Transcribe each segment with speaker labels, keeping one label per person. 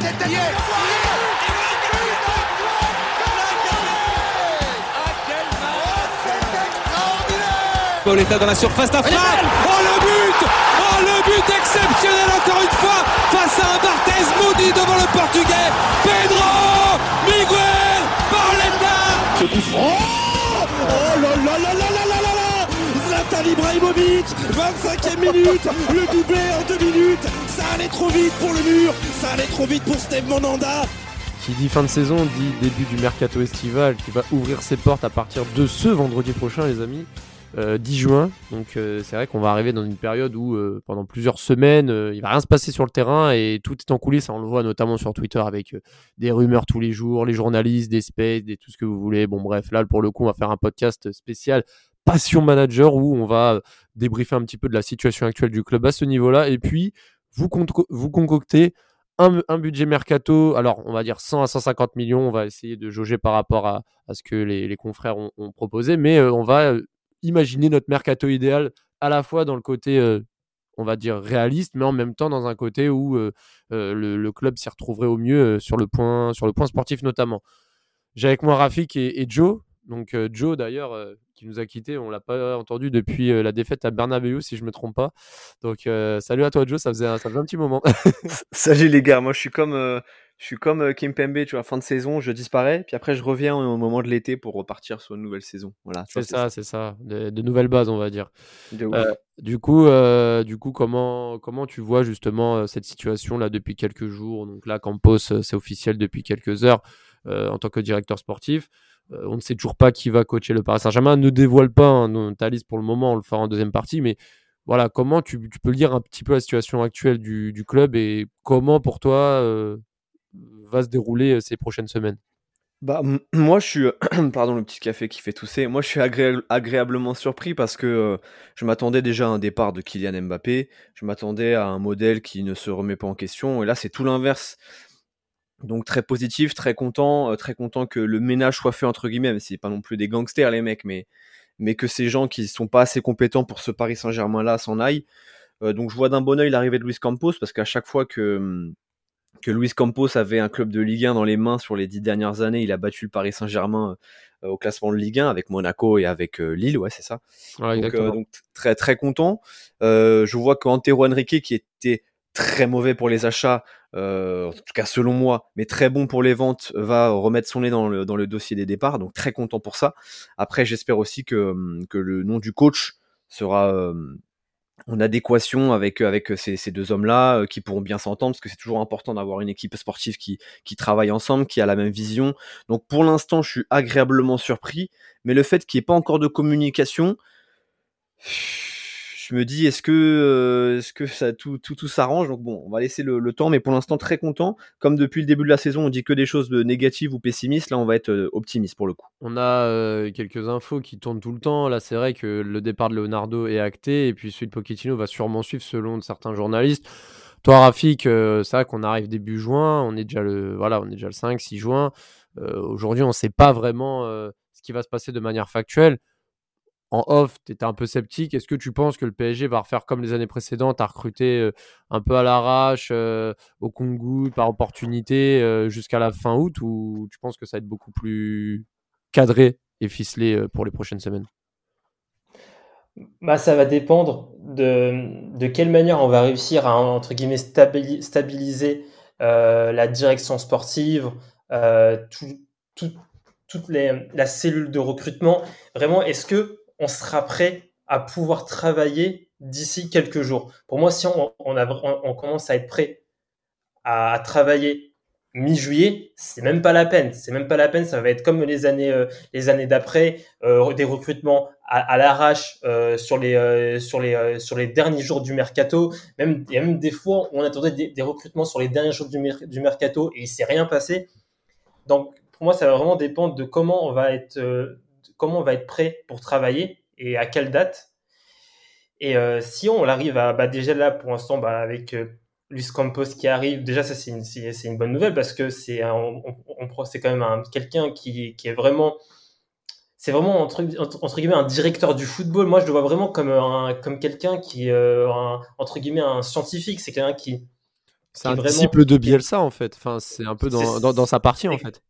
Speaker 1: tête derrière.
Speaker 2: Pauletta dans la surface d'affaire. Oh le but Oh le but exceptionnel encore une fois face à un Barthez maudit devant le portugais. Pedro Miguel Pauletta
Speaker 1: Ce coup franc Oh là là Zlatan Ibrahimovic 25e minute Le doublé en deux minutes Ça allait trop vite pour le mur Ça allait trop vite pour Steve Monanda
Speaker 3: qui dit fin de saison dit début du mercato estival qui va ouvrir ses portes à partir de ce vendredi prochain les amis. 10 euh, juin. Donc euh, c'est vrai qu'on va arriver dans une période où euh, pendant plusieurs semaines, il va rien se passer sur le terrain et tout est en coulisses. On le voit notamment sur Twitter avec des rumeurs tous les jours, les journalistes, des spaces, des tout ce que vous voulez. Bon bref, là pour le coup, on va faire un podcast spécial Passion Manager où on va débriefer un petit peu de la situation actuelle du club à ce niveau-là et puis vous, vous concocter un, budget mercato, alors on va dire 100 à 150 millions, on va essayer de jauger par rapport à, ce que les, confrères ont, proposé, mais on va imaginer notre mercato idéal à la fois dans le côté, euh, on va dire, réaliste, mais en même temps dans un côté où euh, euh, le, club s'y retrouverait au mieux sur, le point, sur le point sportif notamment. J'ai avec moi Rafik et, Joe. Donc Joe d'ailleurs qui nous a quittés, on l'a pas entendu depuis la défaite à Bernabeu si je me trompe pas. Donc salut à toi Joe, ça faisait, un, ça faisait un petit moment.
Speaker 4: salut les gars, moi je suis comme je suis comme euh, Kim Pembe, tu vois, fin de saison, je disparais, puis après je reviens au moment de l'été pour repartir sur une nouvelle saison. Voilà,
Speaker 3: c'est ça, c'est ça, de, nouvelles bases, on va dire. Euh, du coup, euh, du coup, comment comment tu vois justement cette situation là depuis quelques jours? Donc là, Campos, c'est officiel depuis quelques heures en tant que directeur sportif. On ne sait toujours pas qui va coacher le Paris Saint-Germain. Ne dévoile pas hein, ta liste pour le moment, on le fera en deuxième partie, mais voilà, comment tu, peux lire un petit peu la situation actuelle du, club et comment pour toi va se dérouler euh, ces prochaines semaines?
Speaker 4: Bah, moi, je suis. Pardon, le petit café qui fait tousser. Moi, je suis agréablement surpris parce que euh, je m'attendais déjà à un départ de Kylian Mbappé. Je m'attendais à un modèle qui ne se remet pas en question. Et là, c'est tout l'inverse. Donc, très positif, très content. Euh, très content que le ménage soit fait, entre guillemets. C'est pas non plus des gangsters, les mecs. Mais, mais que ces gens qui sont pas assez compétents pour ce Paris Saint-Germain-là s'en aillent. donc, je vois d'un bon oeil l'arrivée de Luis Campos parce qu'à chaque fois que hum, que Luis Campos avait un club de Ligue 1 dans les mains sur les dix dernières années. Il a battu le Paris Saint-Germain euh, au classement de Ligue 1 avec Monaco et avec euh, Lille, ouais, c'est ça. donc, euh, donc, très très content. je vois qu'Antero Henrique, qui était très mauvais pour les achats, en tout cas selon moi, mais très bon pour les ventes, va remettre son nez dans le, dossier des départs. Donc très content pour ça. Après, j'espère aussi que, que le nom du coach sera en adéquation avec, avec ces, ces deux hommes-là, euh, qui pourront bien s'entendre, parce que c'est toujours important d'avoir une équipe sportive qui, qui travaille ensemble, qui a la même vision. Donc pour l'instant, je suis agréablement surpris, mais le fait qu'il n'y ait pas encore de communication, je me dis est-ce que euh, est-ce que ça tout tout, tout s'arrange? Donc bon on va laisser le, temps mais pour l'instant très content. Comme depuis le début de la saison on dit que des choses négatives ou pessimistes là on va être euh, optimiste pour le coup.
Speaker 3: On a euh, quelques infos qui tournent tout le temps. Là c'est vrai que le départ de Leonardo est acté et puis celui de Pochettino va sûrement suivre selon certains journalistes. Toi Rafik c'est vrai qu'on arrive début juin on est déjà le voilà on est déjà le 5 6 juin. Aujourd'hui on ne sait pas vraiment ce qui va se passer de manière factuelle en off, tu étais un peu sceptique. Est-ce que tu penses que le PSG va refaire comme les années précédentes, à recruter euh, un peu à l'arrache, euh, au Congo, par opportunité, euh, jusqu'à la fin août, ou tu penses que ça va être beaucoup plus cadré et ficelé pour les prochaines semaines?
Speaker 5: Bah, ça va dépendre de, de quelle manière on va réussir à entre guillemets stabiliser la direction sportive, toute les, la cellule de recrutement. Vraiment, est-ce que on sera prêt à pouvoir travailler d'ici quelques jours. Pour moi, si on, on, commence à être prêt à, travailler mi-juillet, c'est même pas la peine. C'est même pas la peine. Ça va être comme les années, euh, les années d'après, euh, des recrutements à, l'arrache euh, sur les, sur les, sur les derniers jours du mercato. Même, il y a même des fois, on attendait des, recrutements sur les derniers jours du, du mercato et il s'est rien passé. Donc, pour moi, ça va vraiment dépendre de comment on va être comment on va être prêt pour travailler et à quelle date. Et euh, si on arrive à, bah, déjà là pour l'instant, bah, avec euh, Luis Campos qui arrive, déjà ça c'est une, une, bonne nouvelle parce que c'est on, c'est quand même quelqu'un qui, qui, est vraiment, c'est vraiment entre, entre, guillemets un directeur du football. Moi je le vois vraiment comme, un, comme quelqu'un qui, euh, entre guillemets, un scientifique. C'est quelqu'un qui,
Speaker 3: C'est un disciple de Bielsa en fait. Enfin, c'est un peu dans, sa partie en fait.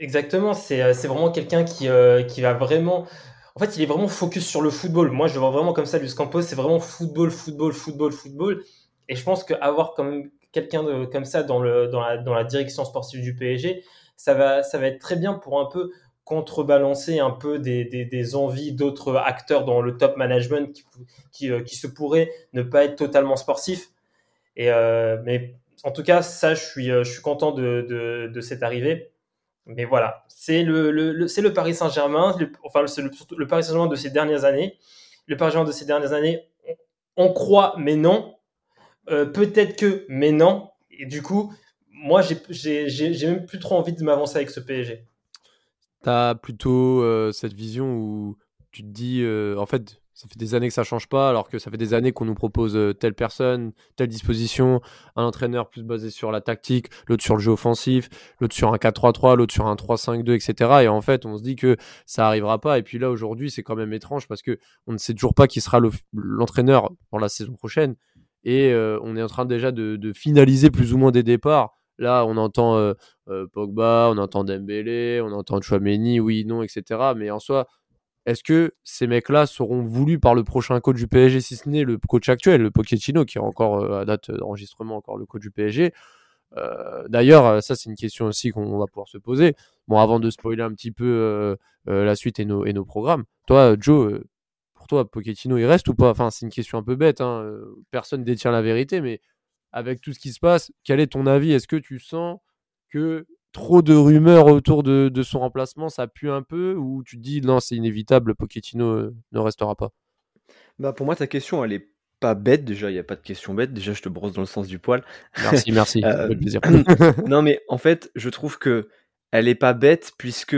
Speaker 5: Exactement, c'est vraiment quelqu'un qui, qui va vraiment. En fait, il est vraiment focus sur le football. Moi, je le vois vraiment comme ça, Luis Campos. C'est vraiment football, football, football, football. Et je pense qu'avoir comme quelqu'un comme ça dans, le, dans, la, dans la direction sportive du PSG, ça va, ça va être très bien pour un peu contrebalancer un peu des, des, envies d'autres acteurs dans le top management qui, qui, euh, qui, se pourraient ne pas être totalement sportifs. Et, euh, mais en tout cas, ça, je suis, euh, je suis content de, de cette arrivée. Mais voilà, c'est le, Paris Saint-Germain, enfin, c'est le, Paris Saint-Germain de ces dernières années. Le Paris Saint-Germain de ces dernières années, on, croit, mais non. peut-être que, mais non. Et du coup, moi, j'ai même plus trop envie de m'avancer avec ce PSG.
Speaker 3: Tu as plutôt euh, cette vision où tu te dis, euh, en fait, ça fait des années que ça change pas, alors que ça fait des années qu'on nous propose euh, telle personne, telle disposition, un entraîneur plus basé sur la tactique, l'autre sur le jeu offensif, l'autre sur un 4-3-3, l'autre sur un 3-5-2, etc. Et en fait, on se dit que ça arrivera pas. Et puis là, aujourd'hui, c'est quand même étrange parce que on ne sait toujours pas qui sera l'entraîneur pour la saison prochaine. Et on est en train déjà de, finaliser plus ou moins des départs Là, on entend euh, euh, Pogba, on entend Dembélé, on entend Chouameni, oui, non, etc. Mais en soi, est-ce que ces mecs-là seront voulus par le prochain coach du PSG, si ce n'est le coach actuel, le Pochettino, qui est encore euh, à date d'enregistrement encore le coach du PSG D'ailleurs, ça c'est une question aussi qu'on va pouvoir se poser. Bon, avant de spoiler un petit peu la suite et nos, et programmes, toi, Joe, pour toi, Pochettino, il reste ou pas? Enfin, c'est une question un peu bête. Hein. Personne détient la vérité, mais avec tout ce qui se passe, quel est ton avis? Est-ce que tu sens que trop de rumeurs autour de, son remplacement, ça pue un peu Ou tu te dis non, c'est inévitable, Pochettino euh, ne restera pas?
Speaker 4: Bah Pour moi, ta question, elle est pas bête. Déjà, il n'y a pas de question bête. Déjà, je te brosse dans le sens du poil.
Speaker 3: Merci, merci. Euh, plaisir.
Speaker 4: non, mais en fait, je trouve que elle est pas bête puisque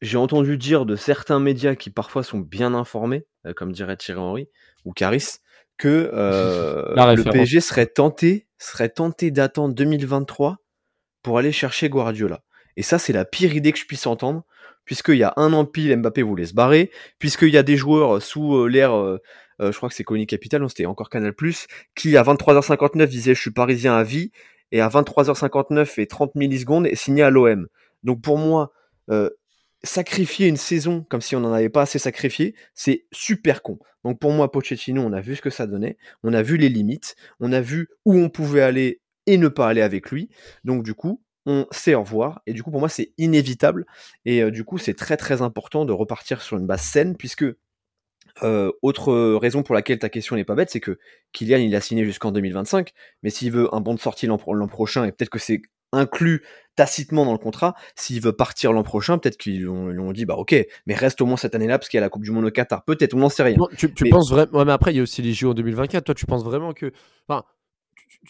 Speaker 4: j'ai entendu dire de certains médias qui parfois sont bien informés, euh, comme dirait Thierry Henry ou Caris, que le PSG serait tenté serait tenté d'attendre 2023 pour aller chercher Guardiola. Et ça, c'est la pire idée que je puisse entendre, puisqu'il y a un an pile, Mbappé voulait se barrer, puisqu'il y a des joueurs sous euh, l'ère, euh, euh, je crois que c'est Conny Capital, c'était encore Canal+, qui à 23h59 disait je suis parisien à vie, et à 23h59 et 30 millisecondes est signé à l'OM. Donc pour moi, sacrifier une saison comme si on n'en avait pas assez sacrifié, c'est super con. Donc pour moi, Pochettino, on a vu ce que ça donnait, on a vu les limites, on a vu où on pouvait aller et ne pas aller avec lui. Donc du coup, on sait au revoir. Et du coup, pour moi, c'est inévitable. Et euh, du coup, c'est très très important de repartir sur une base saine, puisque euh, autre raison pour laquelle ta question n'est pas bête, c'est que Kylian, il a signé jusqu'en 2025, mais s'il veut un bon de sortie l'an prochain, et peut-être que c'est inclus tacitement dans le contrat. S'il veut partir l'an prochain, peut-être qu'ils lui ont dit bah ok, mais reste au moins cette année-là parce qu'il y a la Coupe du Monde au Qatar. Peut-être, on n'en sait rien.
Speaker 3: tu, penses vraiment mais après il y a aussi les JO en 2024. Toi, tu penses vraiment que, enfin,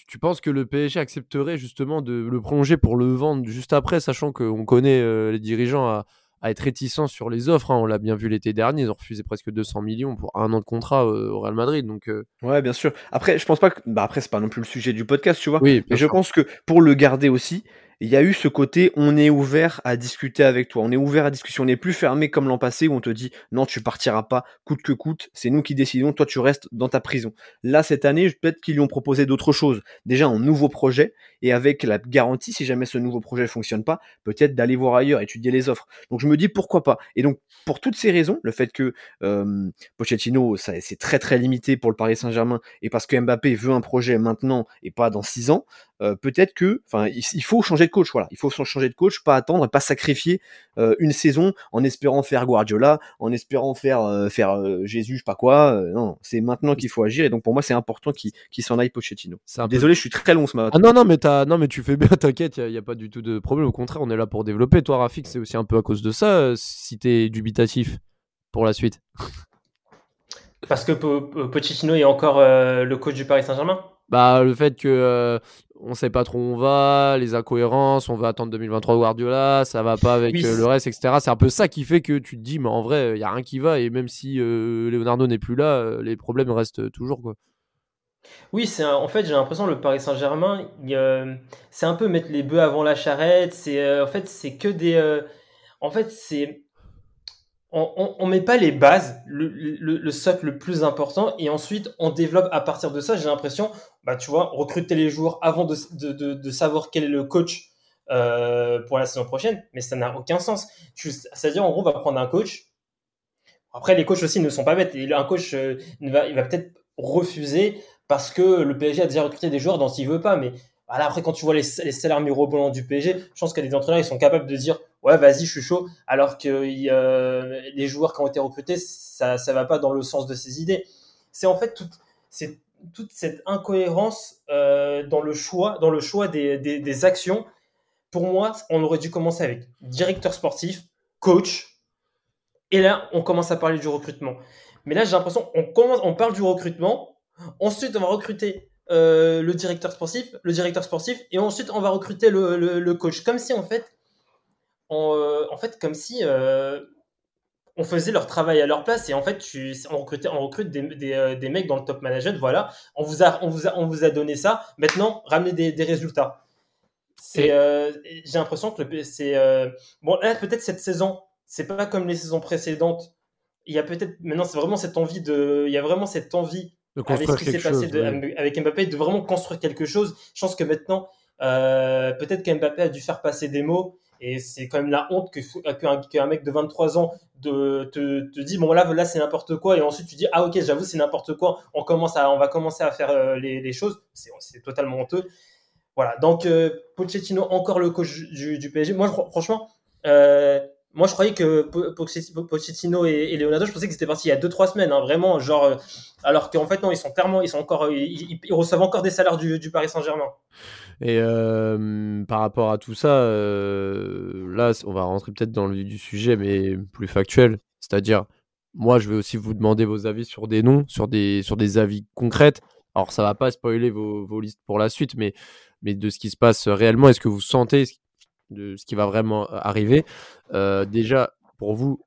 Speaker 3: tu, penses que le PSG accepterait justement de le prolonger pour le vendre juste après, sachant qu'on connaît euh, les dirigeants à, être réticents sur les offres. Hein. On l'a bien vu l'été dernier, ils ont refusé presque 200 millions pour un an de contrat euh, au Real Madrid. Donc, euh.
Speaker 4: Ouais, bien sûr. Après, je pense pas que. Bah, après, c'est pas non plus le sujet du podcast, tu vois. Oui, mais je pense que pour le garder aussi, il y a eu ce côté on est ouvert à discuter avec toi, on est ouvert à discussion, on n'est plus fermé comme l'an passé où on te dit non tu partiras pas coûte que coûte, c'est nous qui décidons, toi tu restes dans ta prison. Là cette année peut-être qu'ils lui ont proposé d'autres choses, déjà un nouveau projet et avec la garantie si jamais ce nouveau projet fonctionne pas, peut-être d'aller voir ailleurs, étudier les offres. Donc je me dis pourquoi pas? Et donc pour toutes ces raisons, le fait que euh, Pochettino c'est très très limité pour le Paris Saint-Germain et parce que Mbappé veut un projet maintenant et pas dans six ans, euh, peut-être que, enfin, il, faut changer de coach. Voilà, il faut changer de coach, pas attendre, pas sacrifier euh, une saison en espérant faire Guardiola, en espérant faire euh, faire Jésus, je sais pas quoi. non, c'est maintenant qu'il faut agir. Et donc pour moi, c'est important qu'il s'en aille Pochettino. Désolé, je suis très long ce matin.
Speaker 3: Ah non non, mais non mais tu fais bien, t'inquiète, il y, a pas du tout de problème. Au contraire, on est là pour développer. Toi, Rafik, c'est aussi un peu à cause de ça, si t'es dubitatif pour la suite.
Speaker 5: Parce que Pochettino est encore le coach du Paris Saint-Germain?
Speaker 3: Bah, le fait que euh, on sait pas trop où on va, les incohérences, on va attendre 2023 Guardiola, ça va pas avec euh, le reste, etc. C'est un peu ça qui fait que tu te dis, mais en vrai, il y a rien qui va et même si euh, Leonardo n'est plus là, les problèmes restent toujours quoi.
Speaker 5: Oui, c'est en fait j'ai l'impression le Paris Saint-Germain, c'est un peu mettre les bœufs avant la charrette. C'est en fait c'est que des, en fait c'est on, on, met pas les bases, le, le, le, socle le plus important, et ensuite on développe à partir de ça. J'ai l'impression, bah tu vois, recruter les joueurs avant de, de, de, savoir quel est le coach euh, pour la saison prochaine, mais ça n'a aucun sens. C'est-à-dire, en gros, on va prendre un coach. Après, les coachs aussi ne sont pas bêtes. Et un coach, euh, va, il va peut-être refuser parce que le PSG a déjà recruté des joueurs dont il veut pas. Mais après, quand tu vois les, les salaires mirobolants du PSG, je pense que les entraîneurs ils sont capables de dire ouais, vas-y, je suis chaud. Alors que euh, les joueurs qui ont été recrutés, ça, ça va pas dans le sens de ses idées. C'est en fait toute cette incohérence euh, dans le choix, dans le choix des, des, des actions pour moi, on aurait dû commencer avec directeur sportif, coach, et là, on commence à parler du recrutement. Mais là, j'ai l'impression, on commence, on parle du recrutement, ensuite on va recruter euh, le directeur sportif, le directeur sportif, et ensuite on va recruter le, coach. Comme si en fait, on, euh, en fait, comme si euh, on faisait leur travail à leur place et en fait, tu, on, recrutait, on recrute des, des, mecs dans le top management. Voilà, on vous a, on vous a, on vous a donné ça. Maintenant, ramenez des, des résultats. C'est, j'ai l'impression que c'est bon là peut-être cette saison, c'est pas comme les saisons précédentes. Il y a peut-être maintenant c'est vraiment cette envie de, il y a vraiment cette envie avec ce qui s'est passé avec Mbappé de vraiment construire quelque chose. Je pense que maintenant euh, peut-être qu'Mbappé a dû faire passer des mots et c'est quand même la honte que qu'un, mec de 23 ans de, te, te dit bon là là c'est n'importe quoi et ensuite tu dis ah ok j'avoue c'est n'importe quoi. On commence à on va commencer à faire les, les choses. C'est, c'est totalement honteux. Voilà, donc euh, Pochettino, encore le coach du, PSG. Moi, franchement, euh, moi je croyais que Pochettino et, Leonardo, je pensais que c'était parti il y a 2-3 semaines, hein, vraiment, genre, euh, alors qu'en fait, non, ils sont clairement, ils sont encore, ils, reçoivent encore des salaires du, Paris Saint-Germain.
Speaker 3: Et par rapport à tout ça, là, on va rentrer peut-être dans le vif du sujet, mais plus factuel, c'est-à-dire, moi, je vais aussi vous demander vos avis sur des noms, sur des, sur des avis concrètes. Alors, ça va pas spoiler vos, vos listes pour la suite, mais mais de ce qui se passe réellement. Est-ce que vous sentez de ce qui va vraiment euh, arriver euh, Déjà, pour vous,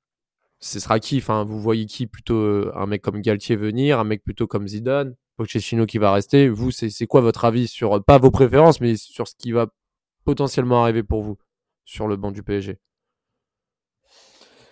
Speaker 3: ce sera qui? Enfin, Vous voyez qui plutôt euh, un mec comme Galtier venir, un mec plutôt comme Zidane, Pochettino qui va rester Vous, c'est quoi votre avis sur, pas vos préférences, mais sur ce qui va potentiellement arriver pour vous sur le banc du PSG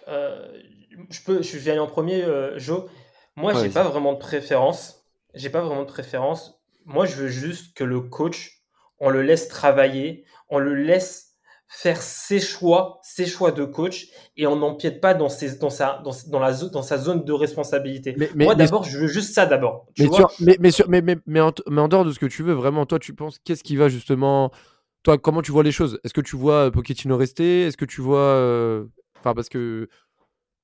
Speaker 5: je, peux, je vais aller en premier, Joe. Moi, j'ai pas vraiment de préférence. J'ai pas vraiment de préférence. Moi, je veux juste que le coach on le laisse travailler, on le laisse faire ses choix, ses choix de coach, et on n'empiète pas dans, ses, dans, sa, dans, dans, la, dans sa zone de responsabilité. Mais, Moi, d'abord, je veux juste ça d'abord.
Speaker 3: Mais, mais, mais, mais, mais, mais, en, mais en dehors de ce que tu veux, vraiment, toi, tu penses, qu'est-ce qui va justement. Toi, comment tu vois les choses? Est-ce que tu vois euh, Pochettino rester? Est-ce que tu vois. Euh, enfin, parce que.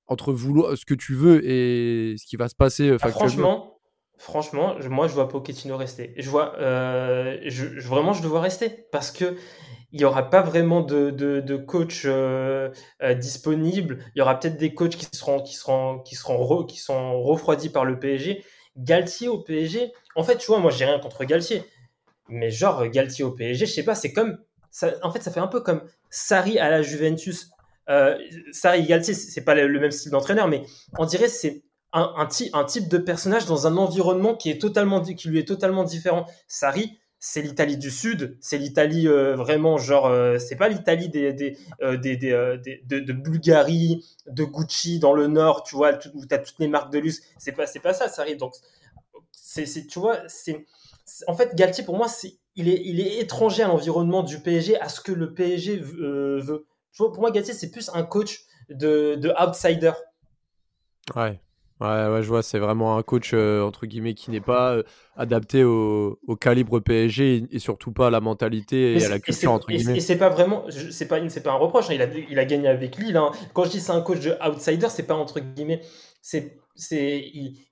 Speaker 3: Entre vouloir ce que tu veux et ce qui va se passer.
Speaker 5: Euh, ah, franchement, Franchement, moi, je vois Pochettino rester. Je vois, euh, je, vraiment, je le vois rester parce que il y aura pas vraiment de, coach euh, euh, disponible. Il y aura peut-être des coachs qui seront, qui seront, qui seront, refroidis par le PSG. Galtier au PSG. En fait, tu vois, moi, j'ai rien contre Galtier, mais genre Galtier au PSG, je sais pas, c'est comme, ça, en fait, ça fait un peu comme Sarri à la Juventus. Sarri et Galtier, c'est pas le même style d'entraîneur, mais on dirait c'est un, un, type de personnage dans un environnement qui, est totalement, qui lui est totalement différent. Sarri, c'est l'Italie du Sud, c'est l'Italie euh, vraiment genre, euh, c'est pas l'Italie des, des, euh, des, de, de, Bulgarie, de Gucci dans le Nord, tu vois, où tu as toutes les marques de luxe. C'est pas, pas ça, Sarri. Donc, c'est, tu vois, c'est, en fait, Galtier, pour moi, il est, il est étranger à l'environnement du PSG, à ce que le PSG veut. Pour moi, Galtier, c'est plus un coach de, de outsider.
Speaker 3: Ouais. Ouais, ouais, je vois, c'est vraiment un coach euh, entre guillemets qui n'est pas euh, adapté au, au, calibre PSG et, surtout pas à la mentalité et, à la culture entre guillemets.
Speaker 5: Et c'est pas vraiment, c'est pas, pas un reproche. Hein, il, a, il a gagné avec Lille. Hein. Quand je dis c'est un coach de outsider, c'est pas entre guillemets, c'est, c'est,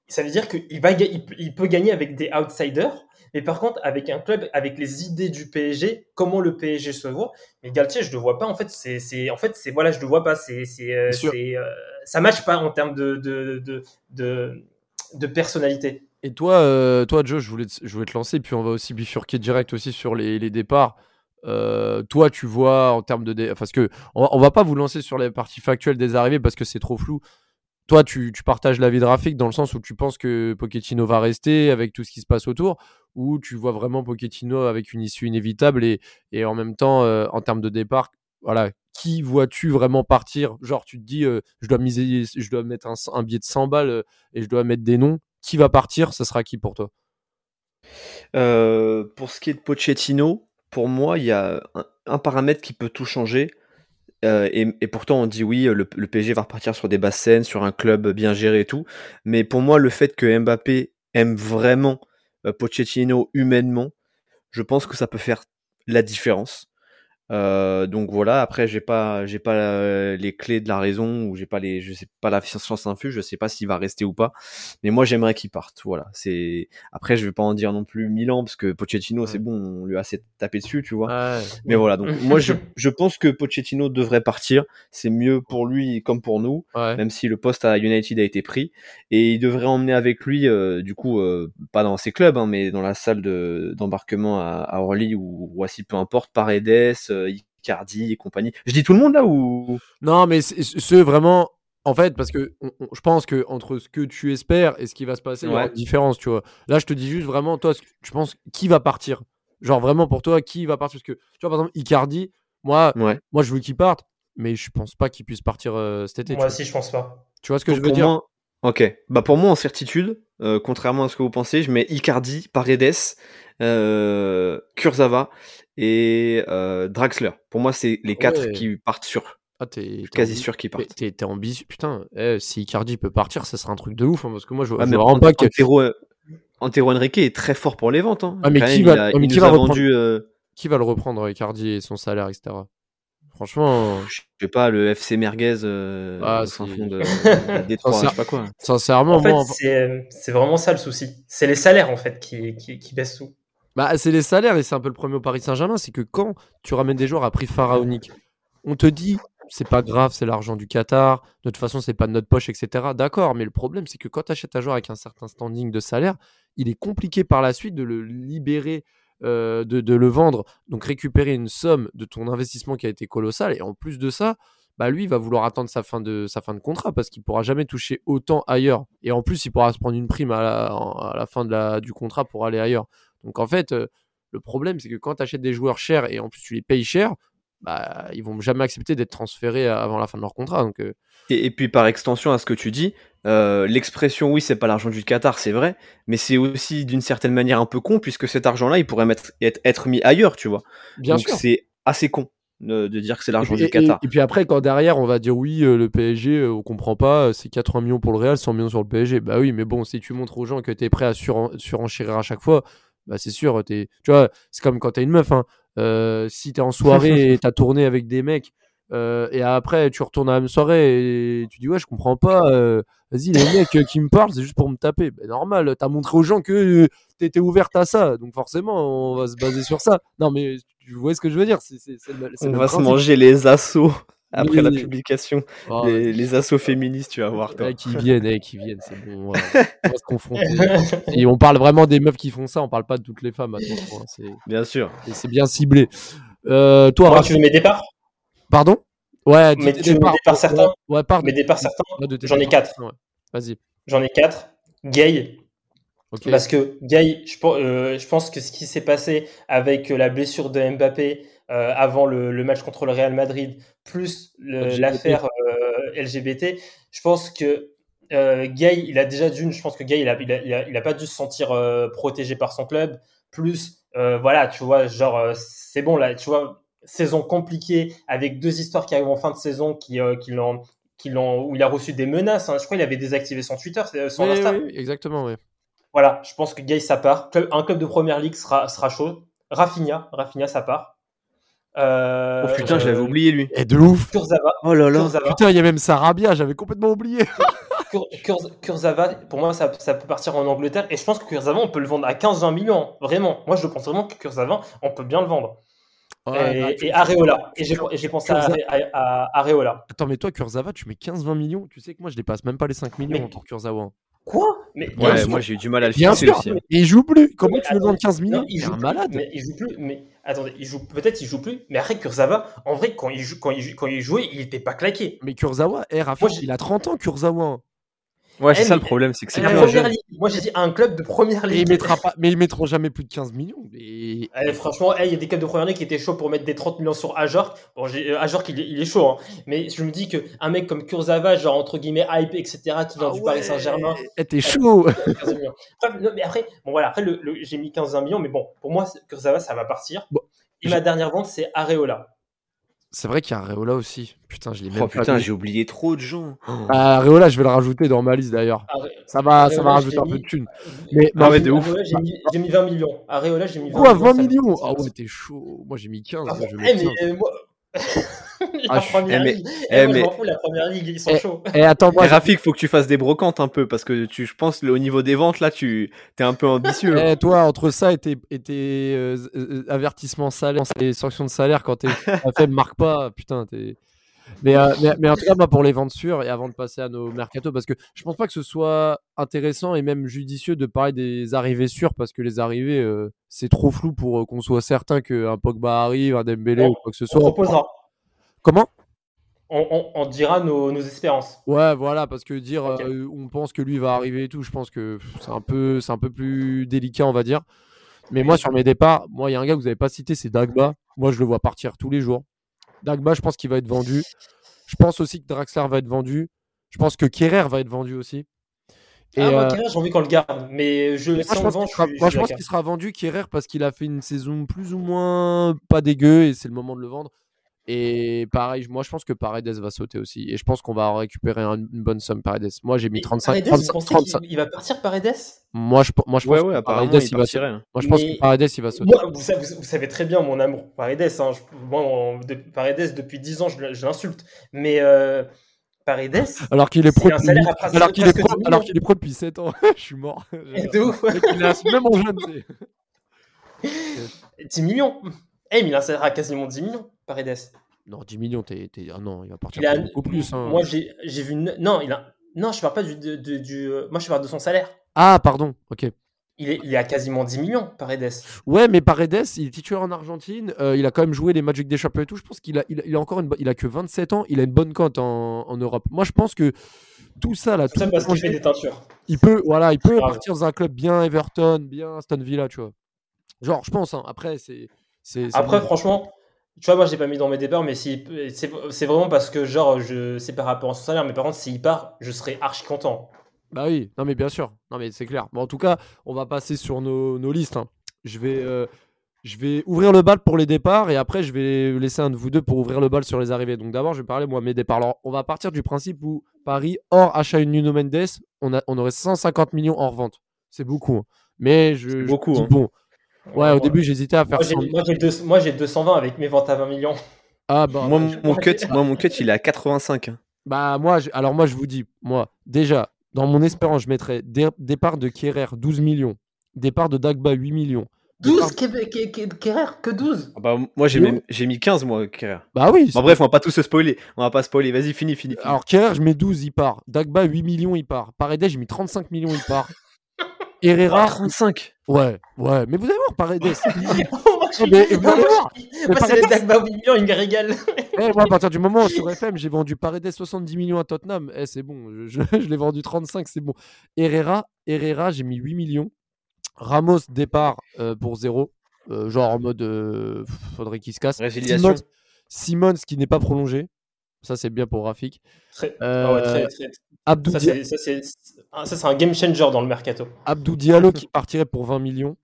Speaker 5: ça veut dire qu'il va, il, il peut gagner avec des outsiders, mais par contre, avec un club, avec les idées du PSG, comment le PSG se voit, mais Galtier, je ne le vois pas. En fait, c'est, en fait, c'est voilà, je le vois pas. C'est, c'est, euh, euh, ça matche pas en termes de, de, de, de, personnalité.
Speaker 3: Et toi, euh, toi, Joe, je voulais, te, je voulais te lancer, puis on va aussi bifurquer direct aussi sur les, les départs. toi, tu vois en termes de, parce que on, on va pas vous lancer sur les parties factuelles des arrivées parce que c'est trop flou toi, tu, partages l'avis de Rafik dans le sens où tu penses que Pochettino va rester avec tout ce qui se passe autour, ou tu vois vraiment Pochettino avec une issue inévitable et, en même temps, euh, en termes de départ, voilà, qui vois-tu vraiment partir? Genre, tu te dis, je dois miser, mettre un, billet de 100 balles et je dois mettre des noms. Qui va partir? Ce sera qui pour toi?
Speaker 4: Pour ce qui est de Pochettino, pour moi, il y a un, paramètre qui peut tout changer. et, pourtant, on dit oui, le, le, PSG va repartir sur des basses scènes, sur un club bien géré et tout. Mais pour moi, le fait que Mbappé aime vraiment Pochettino humainement, je pense que ça peut faire la différence. Euh, donc voilà. Après, j'ai pas, j'ai pas euh, les clés de la raison ou j'ai pas les, je sais pas la science infuse. Je sais pas s'il va rester ou pas. Mais moi, j'aimerais qu'il parte. Voilà. C'est. Après, je vais pas en dire non plus mille ans parce que Pochettino, c'est bon, on lui a assez tapé dessus, tu vois. Mais voilà. Donc moi, je, je pense que Pochettino devrait partir. C'est mieux pour lui comme pour nous, même si le poste à United a été pris. Et il devrait emmener avec lui, euh, du coup, pas dans ses clubs, hein, mais dans la salle de d'embarquement à, à Orly ou, ou peu importe, Paredes euh, Icardi et compagnie. Je dis tout le monde là ou?
Speaker 3: Non, mais ce vraiment. En fait, parce que je pense que entre ce que tu espères et ce qui va se passer, il y a une différence, tu vois. Là, je te dis juste vraiment, toi, tu penses qui va partir? Genre vraiment pour toi, qui va partir? Parce que, tu vois, par exemple, Icardi, moi, moi je veux qu'il parte, mais je pense pas qu'il puisse partir euh, cet été.
Speaker 5: Moi aussi, je pense pas.
Speaker 3: Tu vois ce que je veux dire?
Speaker 4: Ok. Bah pour moi, en certitude, euh, contrairement à ce que vous pensez, je mets Icardi, Paredes, euh, Kurzawa et euh, Draxler. Pour moi, c'est les quatre qui partent sur. Ah, t'es, quasi sûr qu'ils partent.
Speaker 3: T'es, t'es ambitieux. Putain, eh, si Icardi peut partir, ça sera un truc de ouf. Hein, parce que moi, je, ah, je vois pas que.
Speaker 4: Antero, Henrique est très fort pour les ventes. Hein.
Speaker 3: Ah, mais, qui, va, qui, va vendu, euh, qui va le reprendre, Icardi et son salaire, etc. Franchement.
Speaker 4: Je sais pas, le FC Merguez euh, ah, fond de,
Speaker 3: Détroit, je sais pas quoi. Sincèrement,
Speaker 5: en fait, c'est, c'est vraiment ça le souci. C'est les salaires, en fait, qui, qui, qui baissent tout.
Speaker 3: Bah, c'est les salaires et c'est un peu le premier au Paris Saint-Germain. C'est que quand tu ramènes des joueurs à prix pharaonique, on te dit c'est pas grave, c'est l'argent du Qatar, de toute façon, c'est pas de notre poche, etc. D'accord, mais le problème, c'est que quand tu achètes un joueur avec un certain standing de salaire, il est compliqué par la suite de le libérer, euh, de, le vendre, donc récupérer une somme de ton investissement qui a été colossal. Et en plus de ça, bah lui, il va vouloir attendre sa fin de, contrat parce qu'il pourra jamais toucher autant ailleurs. Et en plus, il pourra se prendre une prime à la, fin du contrat pour aller ailleurs. Donc en fait, euh, le problème, c'est que quand tu achètes des joueurs chers et en plus tu les payes cher, bah, ils vont jamais accepter d'être transférés avant la fin de leur contrat. Donc, euh.
Speaker 4: et, puis par extension à ce que tu dis, euh, l'expression oui, c'est pas l'argent du Qatar, c'est vrai, mais c'est aussi d'une certaine manière un peu con puisque cet argent-là, il pourrait mettre, être, mis ailleurs, tu vois. Bien Donc c'est assez con. De, dire que c'est l'argent du Qatar.
Speaker 3: Et, puis après, quand derrière on va dire oui, le PSG, on comprend pas, c'est 80 millions pour le Real, 100 millions sur le PSG. Bah oui, mais bon, si tu montres aux gens que tu es prêt à surenchérir à chaque fois, bah c'est sûr, tu vois, c'est comme quand t'as une meuf, hein. euh, si t'es en soirée et t'as tourné avec des mecs, euh, et après tu retournes à la même soirée et tu dis ouais je comprends pas, euh, vas-y les mecs qui me parlent c'est juste pour me taper, bah, normal, t'as montré aux gens que t'étais ouverte à ça, donc forcément on va se baser sur ça. Non mais tu vois ce que je veux dire, c'est,
Speaker 4: on va se manger les assauts après la publication. Oh, les, assauts féministes, tu vas voir.
Speaker 3: Toi. qui viennent, eh, qui viennent, c'est bon. on va se confronter. Et on parle vraiment des meufs qui font ça, on parle pas de toutes les femmes.
Speaker 4: Hein, bien sûr.
Speaker 3: c'est bien ciblé. Euh, toi,
Speaker 5: tu veux mes départs
Speaker 3: Pardon?
Speaker 5: Ouais, mais tu veux mes départs certains Ouais, ouais Mes départs certains J'en ai quatre.
Speaker 3: Vas-y.
Speaker 5: J'en ai quatre. Gay. Parce que Gay, je, euh, je pense que ce qui s'est passé avec la blessure de Mbappé, euh, avant le, match contre le Real Madrid, plus l'affaire LGBT, euh, je pense que euh, Gay, il a déjà d'une, je pense que Gay, il a, il a, pas dû se sentir protégé par son club. Plus, voilà, tu vois, genre, c'est bon là, tu vois, saison compliquée avec deux histoires qui arrivent en fin de saison qui, qui l'ont qui l'ont, où il a reçu des menaces. Hein. Je crois qu'il avait désactivé son Twitter, son Insta.
Speaker 3: Oui, exactement, oui.
Speaker 5: Voilà, je pense que Gay, ça part. Un club de première ligue sera, sera chaud. Rafinha, Rafinha, ça part.
Speaker 4: Euh, oh putain, je l'avais oublié lui.
Speaker 3: Et de ouf.
Speaker 5: Kurzawa.
Speaker 3: Oh là là. Putain, il y a même Sarabia, j'avais complètement oublié.
Speaker 5: Kurzawa, pour moi, ça, ça, peut partir en Angleterre. Et je pense que Kurzawa, on peut le vendre à 15-20 millions. Vraiment. Moi, je pense vraiment que Kurzawa, on peut bien le vendre. et, bah, Areola. Et j'ai pensé à, à, Areola.
Speaker 3: Attends, mais toi, Kurzawa, tu mets 15-20 millions. Tu sais que moi, je dépasse même pas les 5 millions en Kurzawa.
Speaker 5: Quoi?
Speaker 4: Mais Ouais, moi j'ai eu du mal à le bien sûr, aussi.
Speaker 3: Hein. Et il joue plus. Comment tu veux vendre 15 millions Il
Speaker 5: joue
Speaker 3: un malade.
Speaker 5: Mais il joue plus. Mais attendez, il joue peut-être il joue plus. Mais après Kurzawa, en vrai, quand il joue, quand il, quand il jouait, il était pas claqué.
Speaker 3: Mais Kurzawa, eh, Rafa, il a 30 ans, Kurzawa.
Speaker 4: Ouais, c'est ça
Speaker 5: mais-
Speaker 4: le problème, c'est que c'est.
Speaker 5: Moi, j'ai dit un club de première
Speaker 3: Et il
Speaker 5: ligue.
Speaker 3: mettra pas, mais ils mettront jamais plus de 15 millions. Et...
Speaker 5: Eh, franchement, eh, il y a des clubs de première ligue qui étaient chauds pour mettre des 30 millions sur Ajorc. Bon, euh, Ajorc, il, est- il est chaud, hein. mais je me dis qu'un mec comme Kurzawa, genre entre guillemets hype, etc., qui vient
Speaker 3: Ah
Speaker 5: du
Speaker 3: ouais,
Speaker 5: Paris Saint-Germain,
Speaker 3: eh, T'es chaud
Speaker 5: 15 millions. Après, non, mais après, bon voilà, après le, le- j'ai mis 15 millions, mais bon, pour moi, Kurzawa, ça va partir.
Speaker 3: Bon,
Speaker 5: Et ma dernière vente, c'est Areola.
Speaker 3: C'est vrai qu'il y a Areola aussi. Putain, je l'ai même
Speaker 4: Oh
Speaker 3: pas
Speaker 4: putain, j'ai oublié trop de gens.
Speaker 3: Ah, Areola, je vais le rajouter dans ma liste d'ailleurs.
Speaker 5: Are-
Speaker 3: Ça va, ça
Speaker 5: Areola,
Speaker 3: va
Speaker 5: je
Speaker 3: rajouter un peu
Speaker 5: mis-
Speaker 3: de thunes. Mais,
Speaker 4: Ah ouais,
Speaker 3: mais-
Speaker 4: de ouf.
Speaker 5: J'ai mis, j'ai mis 20 millions. Areola, j'ai mis 20
Speaker 3: Quoi,
Speaker 5: millions.
Speaker 3: 20
Speaker 5: ça me-
Speaker 3: millions
Speaker 5: ça
Speaker 3: Ah
Speaker 5: me-
Speaker 3: ouais, t'es chaud. Moi j'ai mis 15.
Speaker 5: Ah,
Speaker 3: je
Speaker 5: eh,
Speaker 3: mets
Speaker 5: mais
Speaker 3: 15.
Speaker 5: euh, moi.
Speaker 3: Ah,
Speaker 5: la
Speaker 3: je-
Speaker 5: première
Speaker 4: eh, mais-
Speaker 5: ligue.
Speaker 4: eh,
Speaker 5: Eh, moi,
Speaker 4: mais-
Speaker 5: je m'en fous, la première ligue, ils sont
Speaker 3: Eh,
Speaker 5: chauds.
Speaker 3: Eh, attends, moi,
Speaker 4: Et Rafik, faut que tu fasses des brocantes un peu parce que tu, je pense au niveau des ventes là, tu es un peu ambitieux.
Speaker 3: Eh, toi, entre ça et tes, et tes, euh, euh, avertissements salaires, les sanctions de salaire, quand t'es fait marque pas, putain, t'es. Mais, euh, mais, mais en tout cas, moi, pour les ventes sûres, et avant de passer à nos mercato, parce que je pense pas que ce soit intéressant et même judicieux de parler des arrivées sûres, parce que les arrivées, euh, c'est trop flou pour euh, qu'on soit certain qu'un Pogba arrive, un Dembélé ou quoi que ce
Speaker 5: On
Speaker 3: soit.
Speaker 5: proposera.
Speaker 3: Comment?
Speaker 5: On, on- on dira nos, nos espérances.
Speaker 3: Ouais, voilà, parce que dire euh, on pense que lui va arriver et tout, je pense que c'est un peu, c'est un peu plus délicat, on va dire. Mais moi, sur mes départs, moi, il y a un gars que vous n'avez pas cité, c'est Dagba. Moi, je le vois partir tous les jours. Dagba, je pense qu'il va être vendu. Je pense aussi que Draxler va être vendu. Je pense que Kerrer va être vendu aussi. Et,
Speaker 5: ah, moi,
Speaker 3: euh,
Speaker 5: Kerrer, j'ai envie qu'on le garde. Mais je,
Speaker 3: moi,
Speaker 5: si
Speaker 3: je pense sera, qu'il sera vendu, Kerrer, parce qu'il a fait une saison plus ou moins pas dégueu et c'est le moment de le vendre. Et pareil, moi je pense que Paredes va sauter aussi. Et je pense qu'on va récupérer un- une bonne somme Paredes. Moi j'ai mis
Speaker 5: Mais
Speaker 3: 35.
Speaker 5: Paredes,
Speaker 3: 35,
Speaker 5: vous pensez
Speaker 3: 35.
Speaker 5: qu'il il va partir Paredes?
Speaker 3: Moi je, moi, je pense
Speaker 4: Ouais,
Speaker 3: que
Speaker 4: ouais,
Speaker 3: Paredes,
Speaker 4: il
Speaker 3: il va sauter. Moi je pense que Paredes il va sauter.
Speaker 5: Moi, vous, savez, vous savez très bien mon amour pour Paredes. hein. Je- moi, on- de- Paredes, depuis 10 ans, je, l'insulte. Mais euh, Paredes,
Speaker 3: Alors qu'il est pro depuis, alors qu'il est pro,
Speaker 5: 10
Speaker 3: alors
Speaker 5: millions.
Speaker 3: qu'il est pro depuis 7 ans. je suis mort.
Speaker 5: de ouf.
Speaker 3: Est même en jeune. tu sais.
Speaker 5: 10 millions. Eh, mais il a un salaire à quasiment 10 millions, Paredes.
Speaker 3: Non, 10 millions, t'es, t'es- ah non, il va partir
Speaker 5: Il a-
Speaker 3: beaucoup plus. hein.
Speaker 5: Moi, j'ai j'ai vu. Non, il a. Non, je parle pas du. de- de- du euh, Moi, je parle de son salaire.
Speaker 3: Ah pardon, ok.
Speaker 5: Il est, il est à quasiment 10 millions, Paredes.
Speaker 3: Ouais, mais Paredes, il est titulaire en Argentine. euh, il a quand même joué les matchs avec des champions et tout. Je pense qu'il a, il a, il a encore une, il a que 27 ans. Il a une bonne cote en, en Europe. Moi, je pense que tout ça là, tout
Speaker 5: Ça parce qu'il fait des teintures.
Speaker 3: il peut, voilà, il peut partir dans un club bien Everton, bien Aston Villa, tu vois. Genre, je pense. hein, après, c'est, c'est, c'est
Speaker 5: Après,
Speaker 3: bon.
Speaker 5: franchement, tu vois, moi, j'ai pas mis dans mes départs, mais si, c'est vraiment parce que, genre, je, c'est par rapport à son salaire. Mais par contre, s'il part, je serais archi content.
Speaker 3: Bah oui, non mais bien sûr, non mais c'est clair. Bon, en tout cas, on va passer sur nos, nos listes. hein. Je vais, euh, je vais ouvrir le bal pour les départs et après je vais laisser un de vous deux pour ouvrir le bal sur les arrivées. Donc d'abord, je vais parler moi mes départs. Alors, on va partir du principe où Paris hors achat une Nuno Mendes, on a, on aurait 150 millions hors vente. C'est beaucoup, hein. mais je, je
Speaker 4: beaucoup,
Speaker 3: dis
Speaker 4: hein.
Speaker 3: bon. Ouais, au début j'hésitais à faire
Speaker 5: moi, j'ai,
Speaker 3: 100.
Speaker 5: moi, j'ai deux- moi, j'ai 220 avec mes ventes à 20 millions.
Speaker 3: Ah bah,
Speaker 4: Moi,
Speaker 5: je-
Speaker 4: mon cut, moi, mon cut, il est à 85. hein.
Speaker 3: Bah moi, je- alors moi je vous dis, moi déjà dans mon espérance, je mettrais dé- départ de Kerrer 12 millions, départ de Dagba 8 millions.
Speaker 5: 12 Québec- Qué- Qué- Kerrer, que 12
Speaker 4: Ah bah, moi, j'ai, mis 15, moi, Kerrer.
Speaker 3: Bah oui.
Speaker 4: Bon, bref, on va pas tous se spoiler. On va pas spoiler. Vas-y, fini, fini. fini.
Speaker 3: Alors Kerrer, je mets 12, il part. Dagba 8 millions, il part. Paredes, j'ai mis 35 millions, il part. Herrera,
Speaker 4: 35.
Speaker 3: ouais, ouais, mais vous allez voir Paredes. Mais vous allez voir.
Speaker 5: Moi, c'est les Dagba 8 millions, ils me régalent.
Speaker 3: Eh, moi, à partir du moment où sur FM, j'ai vendu Paredes 70 millions à Tottenham, eh, c'est bon, je, je- je l'ai vendu 35, c'est bon. Herrera, Herrera j'ai mis 8 millions. Ramos, départ euh, pour 0. genre en mode, euh, faudrait qu'il se casse.
Speaker 4: Résiliation.
Speaker 3: Simons, Simons qui n'est pas prolongé. Ça, c'est bien pour Rafik.
Speaker 5: Très,
Speaker 3: Euh,
Speaker 5: ah ouais, très, très-
Speaker 3: Abdou,
Speaker 5: Ça,
Speaker 3: Dia-
Speaker 5: c'est, un game changer dans le mercato.
Speaker 3: Abdou Diallo qui partirait pour 20 millions.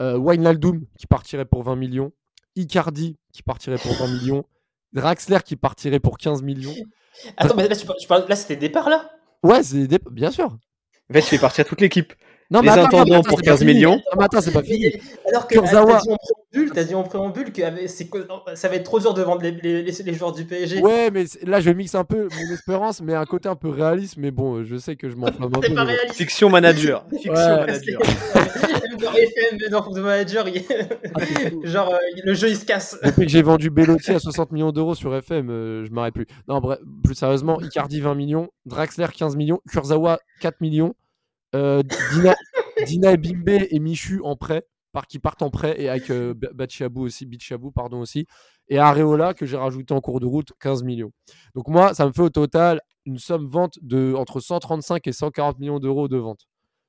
Speaker 3: Euh, Wijnaldum qui partirait pour 20 millions. Icardi qui partirait pour 20 millions. Draxler qui partirait pour 15 millions.
Speaker 5: Attends, mais là, tu, parles- là c'était départ là?
Speaker 3: Ouais, c'est des- bien sûr.
Speaker 4: En fait, tu fais partir toute l'équipe.
Speaker 3: Non,
Speaker 4: Les
Speaker 3: attends,
Speaker 4: intendants
Speaker 3: attends,
Speaker 4: pour
Speaker 3: c'est pas
Speaker 4: 15
Speaker 3: fini.
Speaker 4: millions.
Speaker 3: Non, mais attends, c'est pas fini.
Speaker 5: Alors que
Speaker 3: Kurzawa.
Speaker 5: t'as dit en préambule, t'as dit en préambule que que- ça va être trop dur de vendre les, les- les- les joueurs du PSG.
Speaker 3: Ouais, mais là, je mixe un peu mon espérance, mais un côté un peu réaliste. Mais bon, je sais que je m'enflamme un peu.
Speaker 5: C'est pas
Speaker 3: mais
Speaker 5: réaliste.
Speaker 4: Fiction manager. Fiction
Speaker 3: Ouais.
Speaker 4: manager.
Speaker 5: dans FM, dans Football Manager,
Speaker 3: Ah,
Speaker 5: genre euh, le jeu il se casse.
Speaker 3: Depuis que j'ai vendu Bellotti à 60 millions d'euros sur FM, euh, je m'arrête plus. Non, bref, plus sérieusement, Icardi 20 millions, Draxler 15 millions, Kurzawa 4 millions, euh, Dina, Dina et Bimbe et Michu en prêt, par qui partent en prêt, et avec euh, Ba- Bachiabou aussi, Bichabou, pardon aussi, et Areola que j'ai rajouté en cours de route 15 millions. Donc moi, ça me fait au total une somme vente de entre 135 et 140 millions d'euros de vente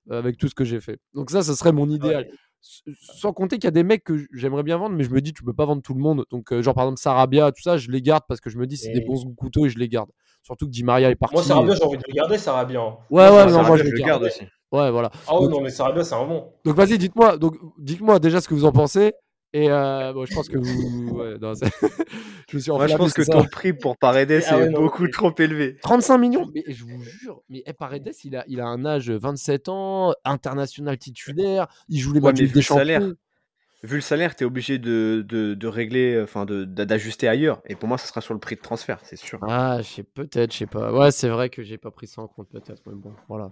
Speaker 3: avec tout ce que j'ai fait. Donc ça, ce serait mon idéal. Sans compter qu'il y a des mecs que j'aimerais bien vendre, mais je me dis, tu peux pas vendre tout le monde. Donc, genre par exemple, Sarabia, tout ça, je les garde parce que je me dis, c'est des bons couteaux et je les garde. Surtout que Di Maria est parti.
Speaker 5: Moi, Sarabia, j'ai envie de le garder, Sarabia.
Speaker 3: Ouais, ouais,
Speaker 4: non,
Speaker 3: moi, je
Speaker 4: le garde aussi.
Speaker 3: Ouais, voilà.
Speaker 5: Ah oui, non, mais Sarabia, c'est un bon.
Speaker 3: Donc, vas-y, dites-moi donc, dites-moi déjà ce que vous en pensez. Et euh, bon, je pense que vous. Ouais, non,
Speaker 4: je me suis Moi, je pense que ton prix pour Paredes ah est beaucoup trop élevé.
Speaker 3: 35 millions Mais je vous jure, mais eh, Paredes, il a, il a un âge 27 ans, international titulaire, il joue les matchs des champions.
Speaker 4: Vu le salaire, tu es obligé de, de, de régler, enfin d'ajuster ailleurs. Et pour moi, ça sera sur le prix de transfert, c'est sûr.
Speaker 3: Ah, je sais peut-être, je sais pas. Ouais, c'est vrai que j'ai pas pris ça en compte, peut-être. Mais bon, voilà.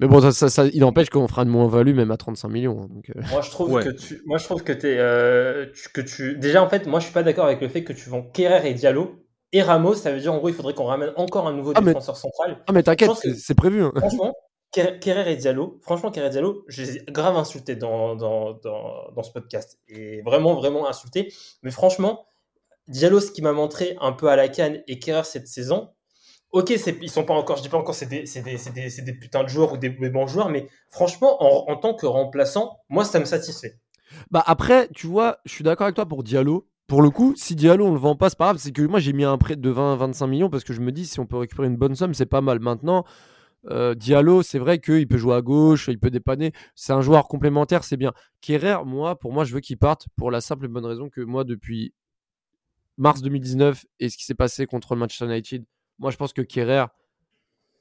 Speaker 3: Mais bon, ça, ça, il empêche qu'on fera de moins-value même à 35 millions. Hein, donc, euh.
Speaker 5: Moi, je trouve que tu, moi, je trouve que, es, euh, que tu. Déjà, en fait, moi, je suis pas d'accord avec le fait que tu vends Kerrer et Diallo et Ramos. Ça veut dire, en gros, il faudrait qu'on ramène encore un nouveau ah, défenseur central.
Speaker 3: Ah, mais t'inquiète, c'est prévu. Hein.
Speaker 5: Franchement, Kerrer et Diallo, franchement, Kerrer et Diallo, je les ai grave insultés dans, dans, dans, ce podcast. Et vraiment, vraiment insultés. Mais franchement, Diallo, ce qui m'a montré un peu à la canne et Kerrer cette saison, Ok, ils sont pas encore, je dis pas encore c'est des, des, des, putains de joueurs ou des, bons joueurs, mais franchement, en, tant que remplaçant, moi, ça me satisfait.
Speaker 3: Bah après, tu vois, je suis d'accord avec toi pour Diallo. Pour le coup, si Diallo on le vend pas, c'est pas grave. C'est que moi j'ai mis un prêt de 20-25 millions parce que je me dis si on peut récupérer une bonne somme, c'est pas mal. Maintenant, euh, Diallo, c'est vrai qu'il peut jouer à gauche, il peut dépanner. C'est un joueur complémentaire, c'est bien. Kerrer, moi, pour moi, je veux qu'il parte pour la simple et bonne raison que moi, depuis mars 2019 et ce qui s'est passé contre le Manchester United, moi, je pense que Kerrer,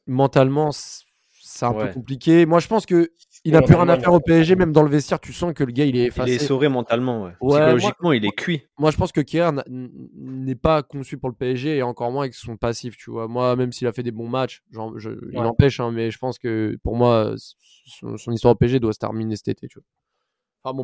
Speaker 3: mentalement, c'est un peu compliqué. Moi, je pense que il n'a plus rien à faire au PSG, même dans le vestiaire, tu sens que le gars, il est effacé.
Speaker 4: Il est sauré mentalement, ouais. Psychologiquement, il est cuit.
Speaker 3: Moi, je pense que Kerrer n'est pas conçu pour le PSG et encore moins avec son passif, tu vois. Moi, même s'il a fait des bons matchs, je, il empêche, hein, mais je pense que pour moi, son, histoire au PSG doit se terminer cet été, tu vois.
Speaker 5: Enfin, bon,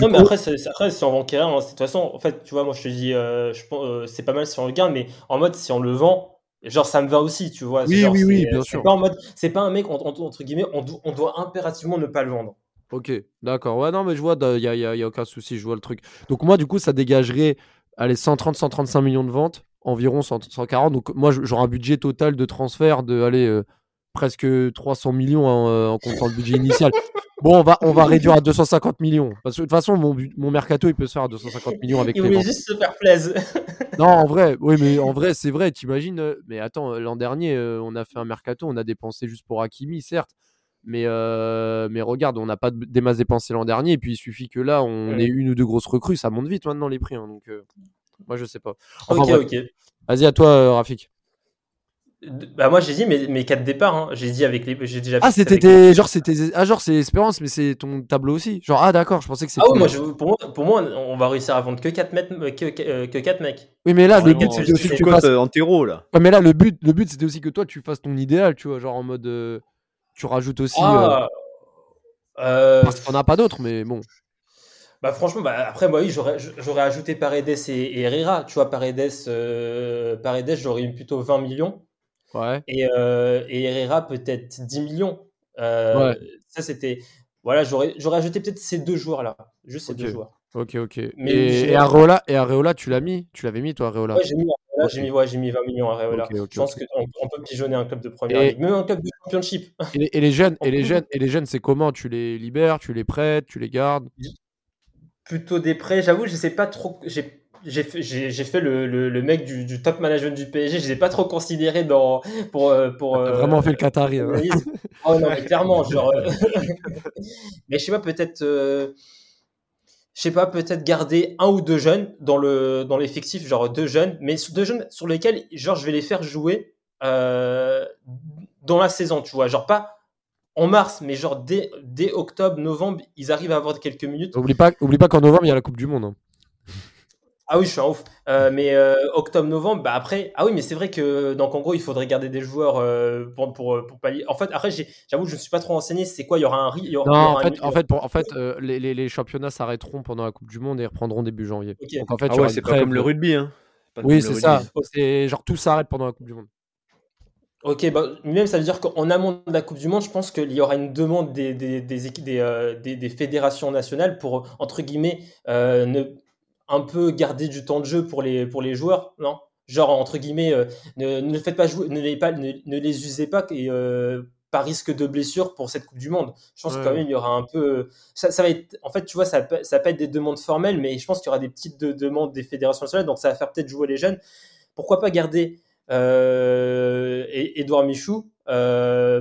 Speaker 5: Non, mais après, après, si on vend hein, de toute façon, en fait, tu vois, moi, je te dis, euh, euh, c'est pas mal si on le garde, mais en mode, si on le vend, genre ça me va aussi, tu vois.
Speaker 3: Oui, oui, oui, bien sûr.
Speaker 5: Pas en mode, c'est pas un mec entre, guillemets, on, on, doit impérativement ne pas le vendre.
Speaker 3: Ok, d'accord. Ouais, non, mais je vois, il n'y a, y a, aucun souci, je vois le truc. Donc moi, du coup, ça dégagerait, allez, 130, 135 millions de ventes, environ 140. Donc moi, j'aurai un budget total de transfert de, allez, euh, presque 300 millions en, euh, en comptant le budget initial. Bon, on va, on va réduire à 250 millions. Parce que de toute façon, mon, mon mercato, il peut se faire à 250 millions avec
Speaker 5: il les voulait juste se faire plaisir.
Speaker 3: non, en vrai, oui, mais en vrai, c'est vrai, t'imagines. Euh, mais attends, l'an dernier, euh, on a fait un mercato, on a dépensé juste pour Hakimi, certes. Mais, euh, mais regarde, on n'a pas des masses dépensées l'an dernier. Et puis, il suffit que là, on ait une ou deux grosses recrues. Ça monte vite maintenant les prix. Hein, donc, moi, je sais pas.
Speaker 5: ok, ok.
Speaker 3: Vas-y, à toi, Rafik.
Speaker 5: Bah moi j'ai dit mes, mes quatre départs, hein. j'ai dit avec les, j'ai déjà.
Speaker 3: Ah c'était genre c'était ah genre c'est Espérance mais c'est ton tableau aussi. Genre ah d'accord, je pensais que c'était.
Speaker 5: Ah oui moi, pour moi pour moi on va réussir à vendre que 4 mètres, que, que, 4 mecs.
Speaker 3: Oui mais là le but c'était aussi que tu fasses
Speaker 4: en terreau là?
Speaker 3: Ouais mais là le but le but c'était aussi que toi tu fasses ton idéal tu vois genre en mode euh, tu rajoutes aussi. Ah, euh... euh parce qu'on a pas d'autres mais bon.
Speaker 5: Bah franchement, bah après moi oui, j'aurais, j'aurais ajouté Paredes et, Herrera. Tu vois, Paredes, euh, Paredes j'aurais eu plutôt 20 millions. Et, euh, et, Herrera peut-être 10 millions. Euh, ça, c'était. Voilà, j'aurais, j'aurais ajouté peut-être ces deux joueurs-là. Juste ces deux joueurs.
Speaker 3: Ok, ok. Mais et, et, Areola, et Areola, tu l'as mis? Tu l'avais mis, toi, Areola?
Speaker 5: Ouais, j'ai mis, j'ai, mis, ouais, j'ai mis 20 millions à Areola. Je pense qu'on on peut pigeonner un club de première ligue, même un club de championship.
Speaker 3: Et les, jeunes, et les jeunes, et les jeunes, c'est comment? Tu les libères, tu les prêtes, tu les gardes?
Speaker 5: Plutôt des prêts. J'avoue, je sais pas trop. J'ai j'ai fait, j'ai, fait le, le, mec du, du, top management du PSG, je ne les ai pas trop considérés dans, pour. Euh, pour
Speaker 3: euh, vraiment fait le Qatari. Hein.
Speaker 5: oh non, mais clairement, genre. Euh, mais je sais pas, peut-être. je sais pas, peut-être garder un ou deux jeunes dans, le, dans l'effectif, genre deux jeunes, mais deux jeunes sur lesquels, genre, je vais les faire jouer dans la saison, tu vois. Genre, pas en mars, mais genre dès, dès octobre, novembre, ils arrivent à avoir quelques minutes.
Speaker 3: Oublie pas, oublie pas qu'en novembre, il y a la Coupe du Monde. Hein.
Speaker 5: Ah oui, je suis un ouf. Euh, mais euh, octobre-novembre, bah après, ah oui, mais c'est vrai que donc en gros, il faudrait garder des joueurs euh, pour, pour, pour pallier. En fait, après, j'avoue, je ne suis pas trop renseigné. C'est quoi Il y aura un riz
Speaker 3: Non, en, fait, en fait, en fait, les, les, les, championnats s'arrêteront pendant la Coupe du Monde et reprendront début janvier.
Speaker 4: Donc en fait, ah ouais, c'est pas comme le rugby, hein.
Speaker 3: Oui, c'est ça. C'est genre tout s'arrête pendant la Coupe du Monde.
Speaker 5: Ok, bah, même ça veut dire qu'en amont de la Coupe du Monde, je pense qu'il y aura une demande des, des, des, des, des fédérations nationales pour, entre guillemets, ne un peu garder du temps de jeu pour les, pour les joueurs, non? Genre, entre guillemets, euh, ne, ne, faites pas jouer, ne les, pas, ne, les usez pas et, euh, par risque de blessure pour cette Coupe du Monde. Je pense que quand même, il y aura un peu. Ça, ça, va être, en fait, tu vois, ça va, ça pas être des demandes formelles, mais je pense qu'il y aura des petites demandes des fédérations nationales, donc ça va faire peut-être jouer les jeunes. Pourquoi pas garder euh, Edouard Michou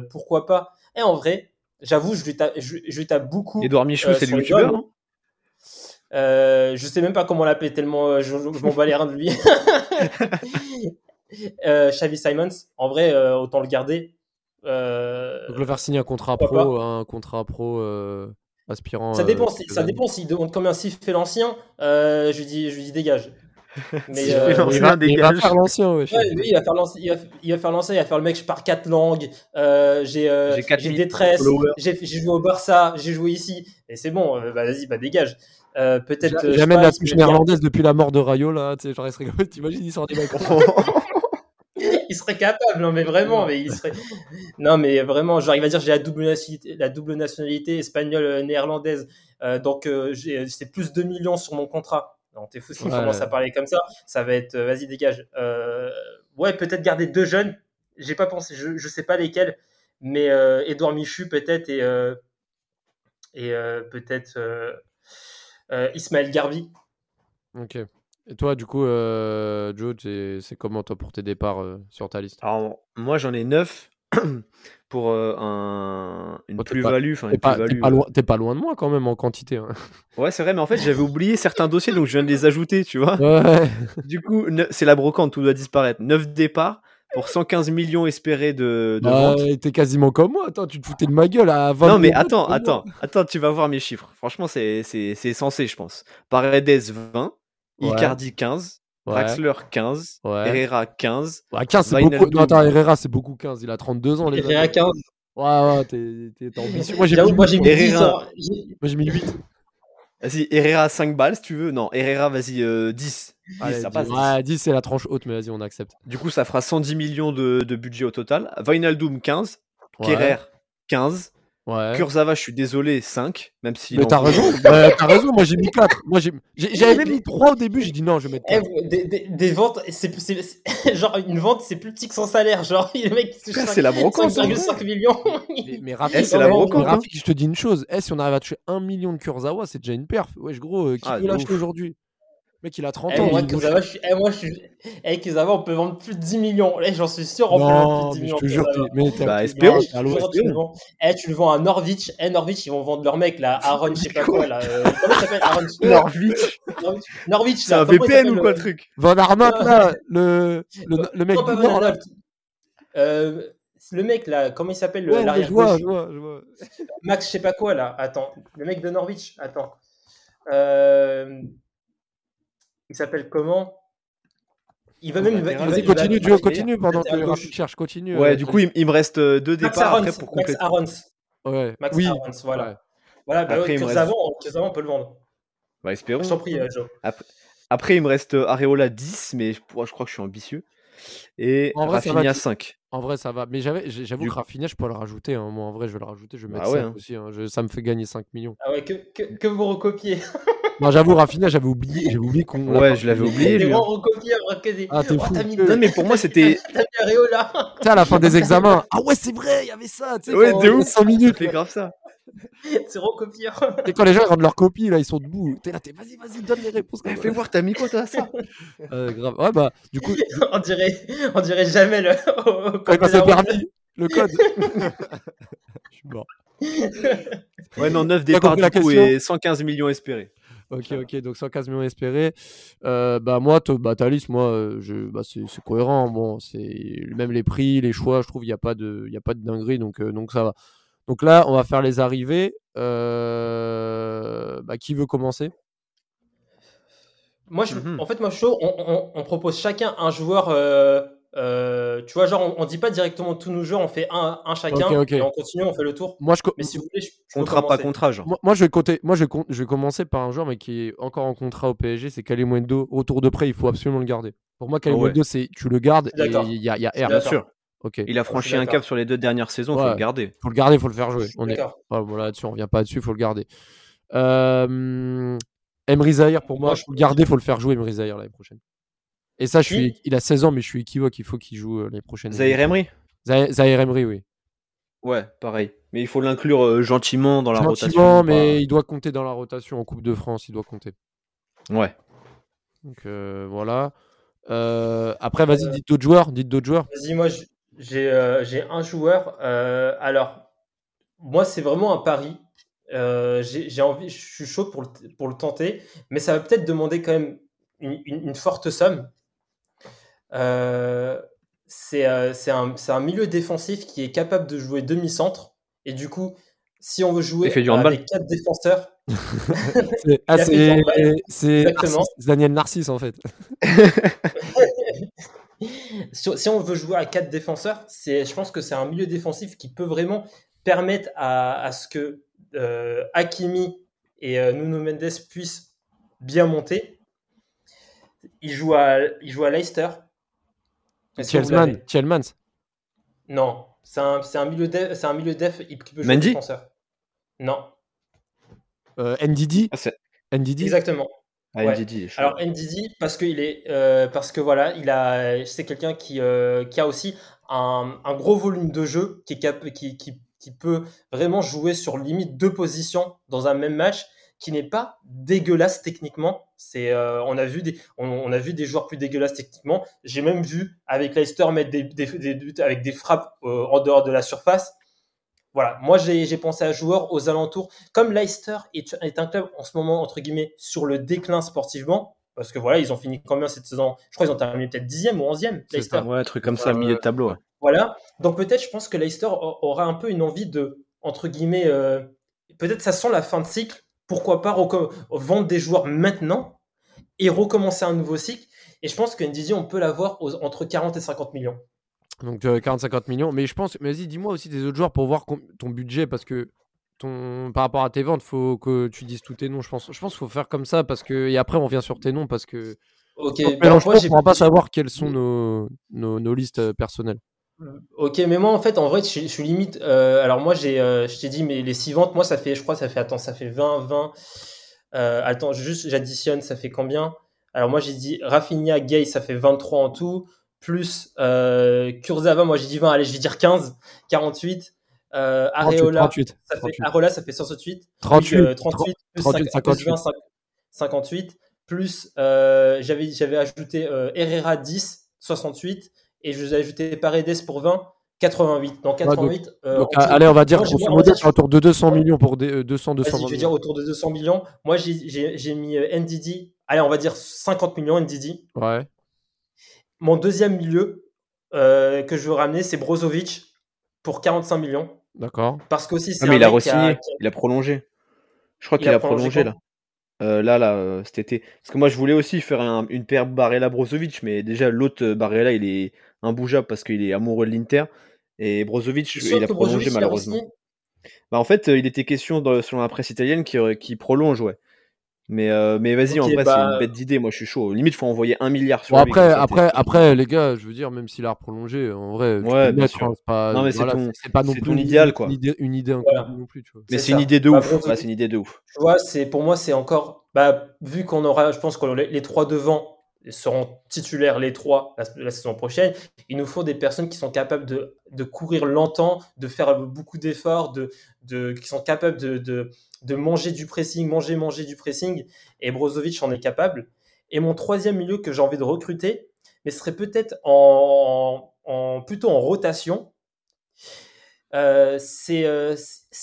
Speaker 5: Pourquoi pas? Et en vrai, j'avoue, je lui tape, je, je tape beaucoup.
Speaker 4: Edouard Michou, c'est le youtubeur, non?
Speaker 5: Euh, je sais même pas comment l'appeler tellement euh, je, m'en bats les reins de lui. euh, Xavi Simons, en vrai, euh, autant le garder.
Speaker 3: Euh, Donc le faire signer un contrat pro, un contrat pro aspirant.
Speaker 5: Ça dépend, ça dépend s'il demande combien s'il fait l'ancien. je lui dis, je lui dis dégage.
Speaker 3: Mais il, va, il, va, faire l'ancien,
Speaker 5: ouais, oui, il va faire l'ancien, il, va faire l'ancien, il va faire le mec, je pars quatre langues, euh, j'ai euh, détresse, j'ai joué au Barça, j'ai joué ici, et c'est bon, bah, vas-y, bah dégage. Euh, peut-être.
Speaker 3: Jamais la touche néerlandaise depuis la mort de Rayo là. Tu sais, genre, il serait t'imagines, il sort des
Speaker 5: il serait capable, non mais vraiment, mais il serait. Non mais vraiment, genre il va dire j'ai la double nationalité, la double nationalité espagnole euh, néerlandaise, euh, donc euh, c'est plus 2 millions sur mon contrat. Non t'es fou si on commence à parler comme ça, ça va être vas-y dégage. ouais peut-être garder deux jeunes, j'ai pas pensé, je, je sais pas lesquels, mais Edouard Michu peut-être et et peut-être euh, Ismaël Garbi.
Speaker 3: Ok. Et toi, du coup, euh, Joe, c'est comment toi pour tes départs euh, sur ta liste?
Speaker 4: Alors, moi, j'en ai 9 pour un, une oh, plus-value.
Speaker 3: T'es pas, pas, pas, loin de moi quand même en quantité. Hein.
Speaker 4: Ouais, c'est vrai, mais en fait, j'avais oublié certains dossiers, donc je viens de les ajouter, tu vois. Du coup, c'est la brocante, tout doit disparaître. 9 départs pour 115 millions espérés de, de bah,
Speaker 3: T'es quasiment comme moi, attends, tu te foutais de ma gueule à 20
Speaker 4: Non, mais attends, attends, attends, tu vas voir mes chiffres. Franchement, c'est censé, je pense. Paredes 20, Icardi 15, Draxler 15, Herrera 15.
Speaker 3: 15, c'est beaucoup. Non, attends, Herrera, c'est beaucoup 15. Il a 32 ans. Les
Speaker 5: Herrera 15.
Speaker 3: Ouais, ouais, t'es ambitieux. Moi, j'ai
Speaker 5: mis, Herrera...
Speaker 3: Moi, j'ai mis 8.
Speaker 4: Vas-y, Herrera 5 balles si tu veux. Non, Herrera, vas-y, 10. Euh, 10,
Speaker 3: ça passe. Ouais, 10, c'est la tranche haute, mais vas-y, on accepte.
Speaker 4: Du coup, ça fera 110 millions de, de budget au total. Vinaldoom 15. Ouais. Kerrer, 15. Ouais. Kurzawa, je suis désolé, 5. Même si.
Speaker 3: Mais t'as raison, t'as raison, moi j'ai mis 4. Moi j'avais même mis 3 au début, j'ai dit non, je vais mettre 4.
Speaker 5: Eh, des, des, des, ventes, c'est, genre une vente, c'est plus petit que son salaire. Genre, le mec,
Speaker 4: c'est la brocante.
Speaker 5: 5,5 millions.
Speaker 3: mais, mais Rafik, eh, c'est la brocante. Hein. je te dis une chose. Eh, si on arrive à toucher 1 million de Kurzawa, c'est déjà une perf. Wesh, gros, euh, qui ah, peut l'acheter aujourd'hui? Mec, il a 30 eh, ans.
Speaker 5: Moi, Kuzawa, je suis... eh, moi, je suis. Eh, Kuzawa, on peut vendre plus de 10 millions. Eh, j'en suis sûr, on peut vendre plus de 10 millions. Je te jure,
Speaker 3: mais
Speaker 4: bah, espérons.
Speaker 5: Eh, tu le vends à Norwich. Eh, Norwich, ils vont vendre leur mec, là, Aaron, je sais pas quoi, là. Euh, comment il s'appelle Aaron
Speaker 4: Norwich.
Speaker 5: Norwich,
Speaker 4: C'est un VPN ou quoi, le truc
Speaker 3: Van Arnold, là, le, le, mec du Nord, là.
Speaker 5: Euh, le mec là, comment il s'appelle
Speaker 3: ouais, l'arrière je vois, je vois, je vois.
Speaker 5: Max, je sais pas quoi là. Attends, le mec de Norwich. Attends. Euh... Il s'appelle comment?
Speaker 3: Il va même. Vas-y, continue, Duo, continue pendant que Rafik cherche, continue.
Speaker 4: Ouais, du coup, il, me reste euh, deux départs après pour
Speaker 5: compléter. Max Arons.
Speaker 3: Ouais.
Speaker 5: Max oui. Arons, voilà. Voilà, bah, après, reste... avant, on peut le vendre.
Speaker 4: Bah, espérons.
Speaker 5: Je t'en prie, euh, Joe.
Speaker 4: Après, après, il me reste euh, Areola 10, mais je, je crois que je suis ambitieux. Et en vrai, Rafinha 5.
Speaker 3: En vrai, ça va. Mais j'avoue que Rafinha, je peux le rajouter. Hein. Moi, en vrai, je vais le rajouter. Je vais mettre bah ouais, 5 hein. aussi. Hein. Je, ça me fait gagner 5 millions.
Speaker 5: Ah ouais, que, que, que vous recopiez.
Speaker 3: non, j'avoue, Rafinha, j'avais oublié, j'avais oublié qu'on.
Speaker 4: Ouais, je l'avais oublié.
Speaker 5: Lui, recopié,
Speaker 3: ah, t'es oh, fou.
Speaker 4: non, mais pour moi, c'était.
Speaker 5: T'as mis Areola.
Speaker 3: Tu sais, à la fin des examens. Ah ouais, c'est vrai, il y avait ça.
Speaker 4: Ouais, de ouf.
Speaker 3: 100 minutes.
Speaker 4: C'est grave ça.
Speaker 5: c'est recopieur.
Speaker 3: Et quand les gens rendent leur copie, là, ils sont debout. T'es là, t'es vas-y, vas-y, donne les réponses.
Speaker 4: Eh, fais voir, t'as mis quoi, toi, ça
Speaker 3: euh, Grave. Ouais, bah, du coup.
Speaker 5: on, dirait, on dirait jamais le.
Speaker 3: Quand c'est permis, le code. Je suis mort.
Speaker 4: Ouais, non, 9 départs du coup et 115 millions espérés.
Speaker 3: Ok, ok, donc 115 millions espérés. Euh, bah, moi, bah, liste, moi, euh, je, bah, c'est, cohérent. Bon, c'est même les prix, les choix, je trouve, il n'y a, pas de, y a pas de dinguerie, donc, euh, donc ça va. Donc là, on va faire les arrivées. Bah, qui veut commencer?
Speaker 5: Moi, je, mmh en fait, moi, je on, on, propose chacun un joueur euh, tu vois, genre, on, dit pas directement tous nos joueurs, on fait un, un chacun et on continue, on fait le tour.
Speaker 3: Moi, je
Speaker 5: mais si vous voulez, je,
Speaker 4: contrat pas contrat, genre.
Speaker 3: Moi, je vais compter, moi je, vais, je vais commencer par un joueur, mais qui est encore en contrat au PSG, c'est Kalimundo. Retour de prêt, il faut absolument le garder. Pour moi, Kalimundo, c'est tu le gardes et il y a, y a R.
Speaker 4: Bien sûr. Okay. Il a franchi un cap sur les deux dernières saisons, il faut le garder.
Speaker 3: Faut le garder, faut le faire jouer. On est... voilà, dessus, on revient pas dessus, faut le garder. Euh... Emery Zahir, pour moi, faut le garder, faut le faire jouer Emery Zahir l'année prochaine. Et ça, je suis, il a 16 ans, mais je suis équivoque. Il faut qu'il joue euh, les prochaines.
Speaker 4: Zahir Emery?
Speaker 3: Zahir Emery, oui.
Speaker 4: Ouais, pareil. Mais il faut l'inclure euh, gentiment dans la rotation.
Speaker 3: Gentiment, mais il doit compter dans la rotation en Coupe de France. Il doit compter.
Speaker 4: Ouais.
Speaker 3: Donc euh, voilà. après, vas-y, dites d'autres joueurs. Dites d'autres joueurs.
Speaker 5: Vas-y, moi, j'ai un joueur. alors, moi, c'est vraiment un pari. j'ai envie, je suis chaud pour le, pour le tenter, mais ça va peut-être demander quand même une, une forte somme. Euh, euh, c'est un, un, milieu défensif qui est capable de jouer demi-centre. Et du coup, si on veut jouer avec quatre défenseurs.
Speaker 3: c'est Daniel Narcisse en fait.
Speaker 5: si on veut jouer à quatre défenseurs, je pense que c'est un milieu défensif qui peut vraiment permettre à, ce que euh, Hakimi et euh, Nuno Mendes puissent bien monter. Il joue à, il joue à Leicester.
Speaker 3: Tjelmans
Speaker 5: Non, c'est un, un, milieu def, c'est un milieu def qui peut jouer défenseur. Non.
Speaker 3: Euh, NDD
Speaker 4: ah,
Speaker 5: Exactement.
Speaker 4: Ah,
Speaker 5: Alors NDD parce que il est euh, parce que voilà il a c'est quelqu'un qui, euh, qui a aussi un, un, gros volume de jeu qui, est qui, qui, qui, peut vraiment jouer sur limite deux positions dans un même match qui n'est pas dégueulasse techniquement. C'est, euh, on, a vu des, on, a vu des joueurs plus dégueulasses techniquement. J'ai même vu avec Leicester mettre des, des, buts avec des frappes en dehors de la surface. Voilà, moi j'ai pensé à joueurs aux alentours. Comme Leicester est, est, un club en ce moment, entre guillemets, sur le déclin sportivement, parce que voilà, ils ont fini combien cette saison? Je crois qu'ils ont terminé peut-être 10e ou 11e, Leicester.
Speaker 4: ouais, un truc comme ça, milieu de tableau.
Speaker 5: Voilà, donc peut-être je pense que Leicester aura un peu une envie de, entre guillemets, euh, peut-être ça sent la fin de cycle, pourquoi pas vendre des joueurs maintenant et recommencer un nouveau cycle. Et je pense qu'une on peut l'avoir entre 40 et 50 millions.
Speaker 3: Donc 40-50 euh, millions. Mais je pense, mais vas-y, dis-moi aussi des autres joueurs pour voir ton budget parce que ton, par rapport à tes ventes, faut que tu dises tous tes noms. Je pense, je pense qu'il faut faire comme ça parce que et après on revient sur tes noms parce que.
Speaker 5: Ok.
Speaker 3: Mais on ne pourra pas savoir quelles sont nos, nos, nos listes euh, personnelles.
Speaker 5: Ok, mais moi en fait, en vrai, je, suis limite. Euh, alors moi, j'ai, euh, je t'ai dit, mais les 6 ventes, moi, ça fait, je crois, ça fait, attends, ça fait 20, 20. Euh, attends, juste, j'additionne, ça fait combien? Alors moi, j'ai dit Rafinha, Gay, ça fait 23 en tout. Plus Kurzawa, moi, j'ai dit 20, allez, je vais dire 15, 48. Areola, 38, ça fait, Areola, ça fait 168.
Speaker 3: 38,
Speaker 5: 38, plus 38, 58. 20, 58. Plus, j'avais, j'avais ajouté Herrera 10, 68 et je vous ai ajouté Paredes pour 20, 88. Donc 88.
Speaker 3: Euh, allez, on va dire grosso modo, autour de 200 millions pour des, 200, 200
Speaker 5: Je vais dire autour de 200 millions. Moi, j'ai mis euh, NDD. Allez, on va dire 50 millions NDD.
Speaker 3: Ouais.
Speaker 5: Mon deuxième milieu euh, que je veux ramener, c'est Brozovic pour 45 millions.
Speaker 3: D'accord.
Speaker 5: Parce qu'aussi,
Speaker 4: ah, c'est. il a re il a prolongé. Je crois qu'il a, prolongé, là. là, là, cet été. Parce que moi, je voulais aussi faire une paire Barella-Brozovic, mais déjà, l'autre Barella, il est imbougeable parce qu'il est amoureux de l'Inter. Et Brozovic, il a prolongé malheureusement. Bah, en fait, il était question dans, selon la presse italienne qui, qui prolonge, ouais. Mais, euh, mais vas-y, en vrai, c'est une bah bête d'idée. Moi, je suis chaud. Limite, faut envoyer un milliard sur
Speaker 3: bon, Après, après, après, les gars, je veux dire, même s'il a prolongé, en vrai,
Speaker 4: ouais, bien sûr. pas,
Speaker 3: non, mais c'est ton, pas non
Speaker 4: plus idéal, quoi.
Speaker 3: Une idée, une idée non plus, tu vois.
Speaker 4: Mais c'est une idée de bah, ouf. c'est une idée de ouf.
Speaker 5: Tu vois, c'est pour moi, c'est encore. Bah, vu qu'on aura, je pense que les trois devant, seront titulaires les trois la, saison prochaine. Il nous faut des personnes qui sont capables de, de courir longtemps, de faire beaucoup d'efforts, de, de, qui sont capables de, de, de, manger du pressing, manger, manger du pressing. Et Brozovic en est capable. Et mon troisième milieu que j'ai envie de recruter, mais serait peut-être en, plutôt en rotation. Euh, c'est euh,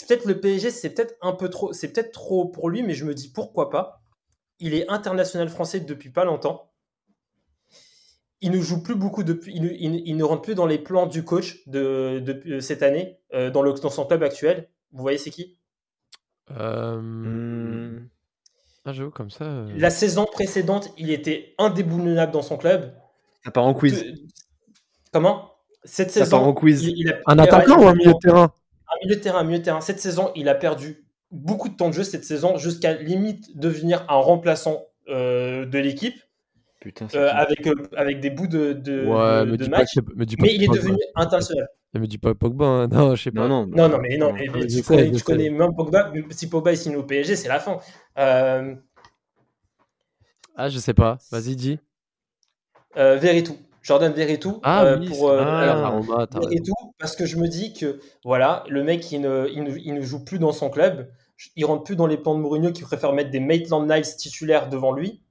Speaker 5: peut-être le PSG, c'est peut-être un peu trop, c'est peut-être trop pour lui, mais je me dis pourquoi pas. Il est international français depuis pas longtemps il ne joue plus beaucoup depuis, il, ne rentre plus dans les plans du coach de, euh, cette année euh, dans, le, dans son club actuel. Vous voyez c'est qui?
Speaker 3: Euh... Ah, j'avoue, comme ça. Euh.
Speaker 5: La saison précédente, il était indéboulonnable dans son club.
Speaker 4: Ça part en quiz.
Speaker 5: Comment? Cette saison.
Speaker 4: part en quiz.
Speaker 3: un attaquant ou un milieu de terrain?
Speaker 5: Un milieu de terrain, un milieu de terrain. Cette saison, il a perdu beaucoup de temps de jeu cette saison, jusqu'à limite devenir un remplaçant de l'équipe.
Speaker 4: Putain,
Speaker 5: euh, avec, euh, avec des bouts de, de, de, match. mais il est devenu international.
Speaker 3: Ne me dis pas Pogba, hein. non, je sais pas.
Speaker 5: Non, non, non, mais non, mais, tu, connais, tu connais, même Pogba. Si Pogba est signé au PSG, c'est la fin. Euh...
Speaker 3: Ah, je sais pas. Vas-y, dis.
Speaker 5: euh, Veritou. Jordan Veritou
Speaker 3: Ah
Speaker 5: euh,
Speaker 3: oui,
Speaker 5: pour. Veritou, parce que je me dis que voilà, le mec il ne, il ne, il ne joue plus dans son club, il rentre plus dans les plans de Mourinho qui préfère mettre des Maitland Niles titulaires devant lui.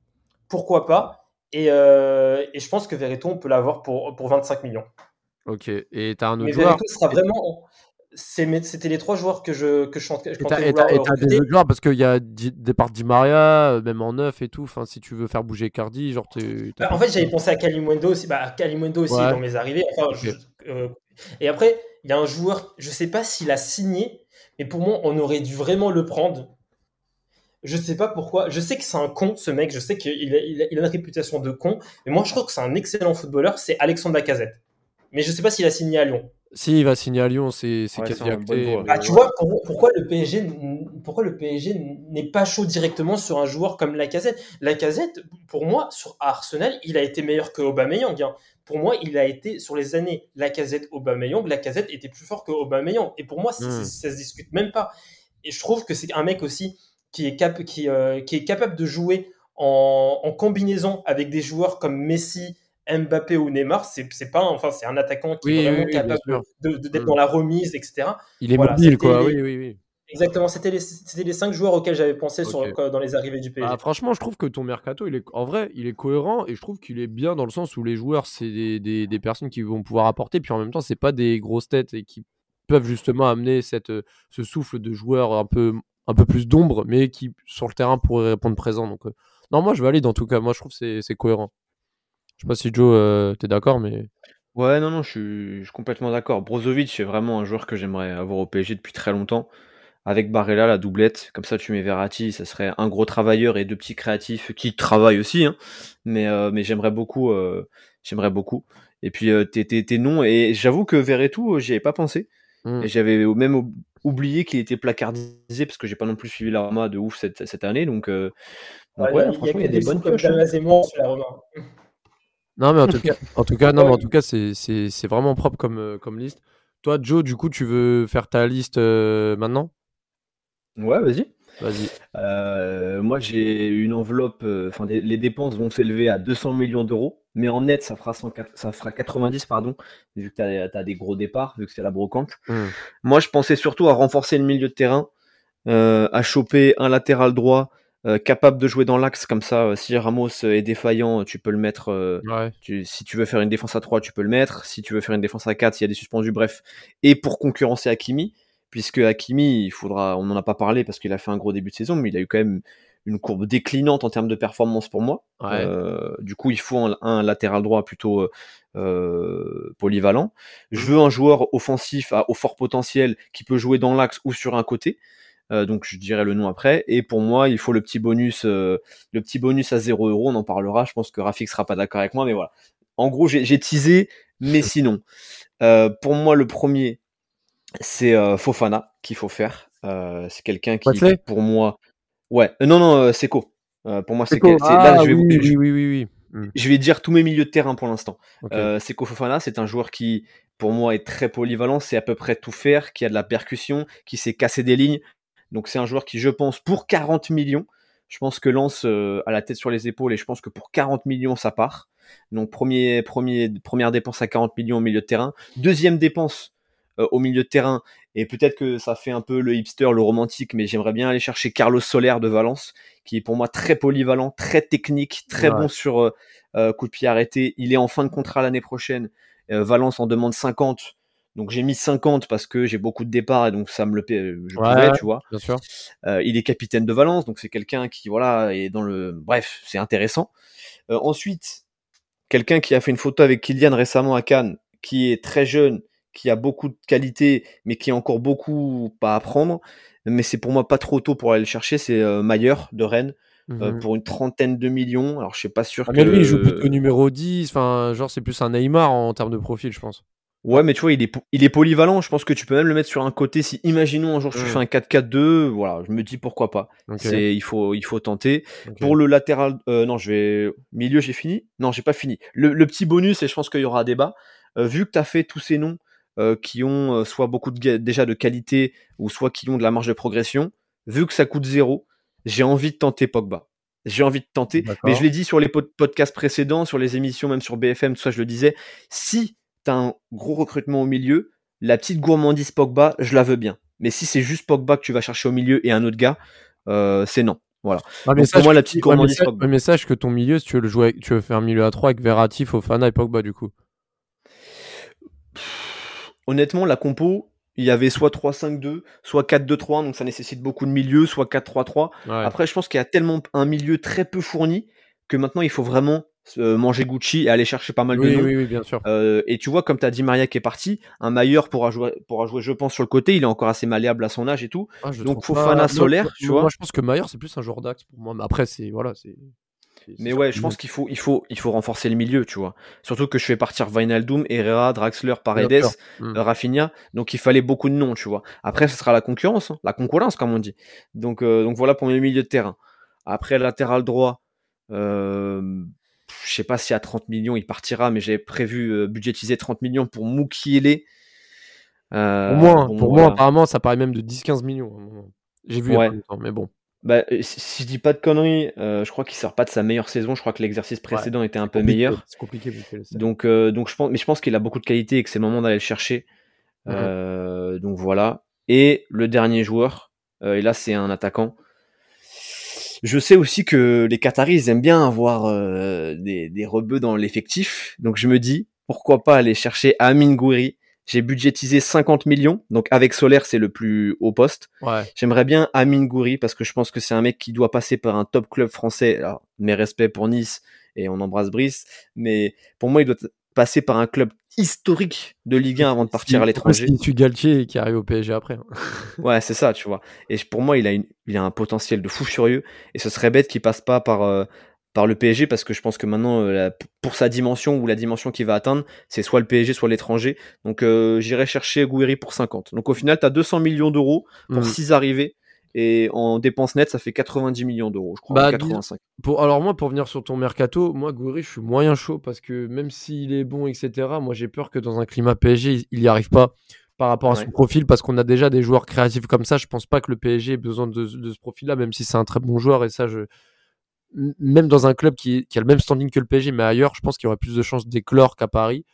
Speaker 5: Pourquoi pas? Et, euh, et je pense que Veritou on peut l'avoir pour, pour 25 millions.
Speaker 3: Ok, et t'as un
Speaker 5: Mais
Speaker 3: autre joueur.
Speaker 5: Veritou sera vraiment. C'était les trois joueurs que je, que je, je
Speaker 3: Et
Speaker 5: comptais euh,
Speaker 3: t'as des autres joueurs parce qu'il y a départ Di Maria, euh, même en neuf et tout. Enfin, si tu veux faire bouger Cardi, genre t'as
Speaker 5: Bah, en fait, j'avais pensé à Kalimundo aussi. Bah, aussi
Speaker 3: Ouais.
Speaker 5: dans mes arrivées. Enfin, je- euh, et après, il y a un joueur, je sais pas s'il a signé, mais pour moi, on aurait dû vraiment le prendre. Je sais pas pourquoi. Je sais que c'est un con, ce mec. Je sais qu'il a, il a- il a une réputation de con. Mais moi, je trouve que c'est un excellent footballeur. C'est Alexandre Lacazette. Mais je sais pas s'il a signé à Lyon.
Speaker 3: Si il va signer à Lyon, c'est c'est
Speaker 4: Ouais,
Speaker 3: quasi
Speaker 4: bon
Speaker 5: Bah, tu vois, pour- pourquoi le PSG, pourquoi le PSG n'est pas chaud directement sur un joueur comme Lacazette? Lacazette, pour moi, sur Arsenal, il a été meilleur que Aubameyang. hein. Pour moi, il a été sur les années Lacazette Aubameyang, Lacazette était plus fort que Aubameyang. Et pour moi, c'est-
Speaker 3: Hmm.
Speaker 5: ça se discute même pas. Et je trouve que c'est un mec aussi qui est, cap- qui, euh, qui est capable de jouer en, en combinaison avec des joueurs comme Messi, Mbappé ou Neymar. C'est pas, un- enfin, c'est un attaquant qui
Speaker 3: Oui,
Speaker 5: est vraiment
Speaker 3: oui,
Speaker 5: capable d'être
Speaker 3: Hmm.
Speaker 5: dans la remise, etc.
Speaker 3: Il est
Speaker 5: Voilà,
Speaker 3: mobile, quoi.
Speaker 5: les-
Speaker 3: Oui, oui, oui.
Speaker 5: Exactement, c'était les, les cinq joueurs auxquels j'avais pensé sur, dans les arrivées du PSG.
Speaker 3: Ah, franchement, je trouve que ton mercato, il est en vrai, il est cohérent et je trouve qu'il est bien dans le sens où les joueurs, c'est des, des- des personnes qui vont pouvoir apporter, puis en même temps, c'est pas des grosses têtes et qui peuvent justement amener cette, euh, ce souffle de joueurs un peu, un peu plus d'ombre, mais qui sur le terrain pourraient répondre présent. Donc, euh, non, moi, je valide en tout cas. Moi, je trouve que c'est- c'est cohérent. Je sais pas si Joe, euh, t'es d'accord, mais
Speaker 4: Ouais, non, non, je suis, je suis complètement d'accord. Brozovic, c'est vraiment un joueur que j'aimerais avoir au PSG depuis très longtemps. Avec Barella, la doublette, comme ça tu mets Verratti, ça serait un gros travailleur et deux petits créatifs qui travaillent aussi, hein. Mais, euh, mais j'aimerais beaucoup, euh, j'aimerais beaucoup. Et puis tes, noms, et j'avoue que Verretou, j'y avais pas pensé.
Speaker 3: Hmm.
Speaker 4: Et j'avais même oublié qu'il était placardisé parce que j'ai pas non plus suivi l'Arma de ouf cette, cette année. Donc, euh, donc
Speaker 5: Ouais,
Speaker 4: ouais,
Speaker 5: il y a
Speaker 4: franchement,
Speaker 5: que
Speaker 4: il y a
Speaker 5: des
Speaker 4: des bonnes pioches. hein.
Speaker 5: La Roma.
Speaker 3: non, mais en tout cas, en tout cas, non, mais en tout cas, c'est c'est- c'est vraiment propre comme, euh, comme liste. Toi, Joe, du coup, tu veux faire ta liste euh, maintenant?
Speaker 4: Ouais, vas-y.
Speaker 3: Vas-y.
Speaker 4: Euh, moi, j'ai une enveloppe, euh, enfin, les dépenses vont s'élever à 200 millions d'euros, mais en net, ça fera, 104 ça fera 90, pardon, vu que tu as, des gros départs, vu que c'est la brocante.
Speaker 3: Hmm.
Speaker 4: Moi, je pensais surtout à renforcer le milieu de terrain, euh, à choper un latéral droit capable de jouer dans l'axe, comme ça, si Ramos est défaillant, tu peux le mettre.
Speaker 3: Ouais.
Speaker 4: tu- si tu veux faire une défense à 3, tu peux le mettre. Si tu veux faire une défense à 4, s'il y a des suspendus, bref. Et pour concurrencer Hakimi, puisque Hakimi, il faudra, on n'en a pas parlé parce qu'il a fait un gros début de saison, mais il a eu quand même une courbe déclinante en termes de performance pour moi.
Speaker 3: Ouais.
Speaker 4: Euh, du coup, il faut un, un latéral droit plutôt euh, euh, polyvalent. Je veux un joueur offensif à, au fort potentiel qui peut jouer dans l'axe ou sur un côté. Euh, donc je dirai le nom après. Et pour moi, il faut le petit bonus, le petit bonus à 0 euros. On en parlera. Je pense que Rafik sera pas d'accord avec moi, mais voilà. En gros, j'ai teasé, mais sinon, pour moi, le premier, c'est euh, Fofana qu'il faut faire. Euh, c'est quelqu'un qui, pour moi, ouais, Euh, non, non. Euh, pour moi, c'est
Speaker 3: Seco.
Speaker 4: quel- c'est-
Speaker 3: Ah,
Speaker 4: là, je vais,
Speaker 3: oui,
Speaker 4: je-
Speaker 3: oui, oui, oui, oui. Hmm.
Speaker 4: je vais dire tous mes milieux de terrain pour l'instant.
Speaker 3: Ok.
Speaker 4: Euh, Seko Fofana, c'est un joueur qui, pour moi, est très polyvalent, c'est à peu près tout faire, qui a de la percussion, qui sait casser des lignes. Donc c'est un joueur qui, je pense, pour 40 millions, je pense que Lance euh, a la tête sur les épaules et je pense que pour 40 millions, ça part. Donc premier, premier, première dépense à 40 millions au milieu de terrain. Deuxième dépense au milieu de terrain, et peut-être que ça fait un peu le hipster, le romantique, mais j'aimerais bien aller chercher Carlos Soler de Valence, qui est pour moi très polyvalent, très technique, très
Speaker 3: Ouais.
Speaker 4: bon sur euh, euh, coup de pied arrêté. Il est en fin de contrat l'année prochaine. Euh, Valence en demande 50. Donc j'ai mis 50 parce que j'ai beaucoup de départs et donc ça me le paie, euh, je
Speaker 3: Ouais.
Speaker 4: pouvais, tu vois.
Speaker 3: Bien sûr.
Speaker 4: Euh, il est capitaine de Valence, donc c'est quelqu'un qui voilà est dans le. Bref, c'est intéressant. Euh, ensuite, quelqu'un qui a fait une photo avec Kylian récemment à Cannes, qui est très jeune, qui a beaucoup de qualité, mais qui a encore beaucoup à apprendre. Mais c'est pour moi pas trop tôt pour aller le chercher. C'est euh, Mayer de Rennes euh,
Speaker 3: Mhm.
Speaker 4: pour une trentaine de millions. Alors je suis pas sûr
Speaker 3: Ah,
Speaker 4: que.
Speaker 3: mais lui, il joue plutôt numéro 10. Enfin, genre, c'est plus un Neymar en termes de profil, je pense.
Speaker 4: Ouais, mais tu vois, il est, il est polyvalent. Je pense que tu peux même le mettre sur un côté. Si, imaginons un jour, tu
Speaker 3: Mm.
Speaker 4: fais un 4-4-2, voilà, je me dis pourquoi pas. C'est, il faut, il faut tenter. Pour le latéral, euh, non, je vais. Milieu, j'ai fini? Non, j'ai pas fini. Le, le petit bonus, et je pense qu'il y aura un débat, euh, vu que tu as fait tous ces noms euh, qui ont euh, soit beaucoup de, déjà de qualité, ou soit qui ont de la marge de progression, vu que ça coûte zéro, j'ai envie de tenter Pogba. J'ai envie de tenter. Mais je l'ai dit sur les podcasts précédents, sur les émissions, même sur BFM, tout ça, je le disais. Si tu as un gros recrutement au milieu, la petite gourmandise Pogba, je la veux bien. Mais si c'est juste Pogba que tu vas chercher au milieu et un autre gars, euh, c'est non. Voilà.
Speaker 3: pour moi, la petite gourmandise Pogba. Le message que ton milieu, si tu veux, le jouer, tu veux faire un milieu à 3 avec Verratti, Fofana et Pogba, du coup.
Speaker 4: Honnêtement, la compo, il y avait soit 3-5-2, soit 4-2-3, donc ça nécessite beaucoup de milieu, soit 4-3-3. Après, je pense qu'il y a tellement un milieu très peu fourni que maintenant il faut vraiment euh, manger Gucci et aller chercher pas mal de noms.
Speaker 3: Oui, oui, bien sûr.
Speaker 4: Euh, et tu vois, comme tu as dit Maria qui est parti, un Mailleur pourra jouer, pourra jouer, je pense, sur le côté. Il est encore assez malléable à son âge et tout. Ah, Donc Fofana solaire, tu vois.
Speaker 3: Moi, je pense que Mailleur, c'est plus un joueur d'axe pour moi. Mais après, c'est voilà, c'est
Speaker 4: mais ouais, je pense qu'il faut, il faut, il faut renforcer le milieu, tu vois. Surtout que je fais partir Wijnaldum, Herrera, Draxler, Paredes, euh, Rafinha. Donc il fallait beaucoup de noms, tu vois. Après, ce sera la concurrence, hein. la concurrence, comme on dit. Donc, euh, donc voilà pour mes milieux de terrain. Après, latéral droit, euh, je sais pas si à 30 millions il partira, mais j'avais prévu euh, budgétiser 30 millions pour Moukielé.
Speaker 3: Euh, pour moi, pour moi, apparemment, ça paraît même de 10-15 millions. J'ai vu ouais. mais bon.
Speaker 4: Bah, euh, si, je dis pas de conneries, euh, je crois qu'il sort pas de sa meilleure saison. Je crois que l'exercice précédent était un peu meilleur.
Speaker 3: C'est compliqué.
Speaker 4: Donc, euh, donc je pense, mais je pense qu'il a beaucoup de qualité et que c'est le moment d'aller le chercher. Mhm. donc voilà. Et le dernier joueur, et là c'est un attaquant. Je sais aussi que les Qataris ils aiment bien avoir des, des rebeux dans l'effectif. Donc je me dis, pourquoi pas aller chercher Amin Gouiri, j'ai budgétisé 50 millions, donc avec Solaire, c'est le plus haut poste. J'aimerais bien Amin Gouiri parce que je pense que c'est un mec qui doit passer par un top club français. Alors, mes respects pour Nice et on embrasse Brice, mais pour moi, il doit passer par un club historique de Ligue 1 avant de partir à l'étranger.
Speaker 3: Si tu Galtier qui arrive au PSG après. Hein.
Speaker 4: ouais, c'est ça, tu vois. Et pour moi, il a, une, il a un potentiel de fou furieux et ce serait bête qu'il passe pas par, euh, par le PSG parce que je pense que maintenant euh, pour sa dimension ou la dimension qu'il va atteindre c'est soit le PSG soit l'étranger. Donc euh, j'irai chercher Gouiri pour 50 donc au final tu as 200 millions d'euros pour 6 mmh. arrivées. Et en dépenses nettes ça fait 90 millions d'euros je crois 85 bah,
Speaker 3: pour, alors moi pour venir sur ton mercato moi Gouiri je suis moyen chaud parce que même s'il est bon etc moi j'ai peur que dans un climat PSG il n'y arrive pas par rapport à son profil parce qu'on a déjà des joueurs créatifs comme ça. Je pense pas que le PSG ait besoin de, de ce profil là même si c'est un très bon joueur et ça je même dans un club qui, a le même standing que le PSG, mais ailleurs, je pense qu'il y aurait plus de chances d'éclore qu'à Paris.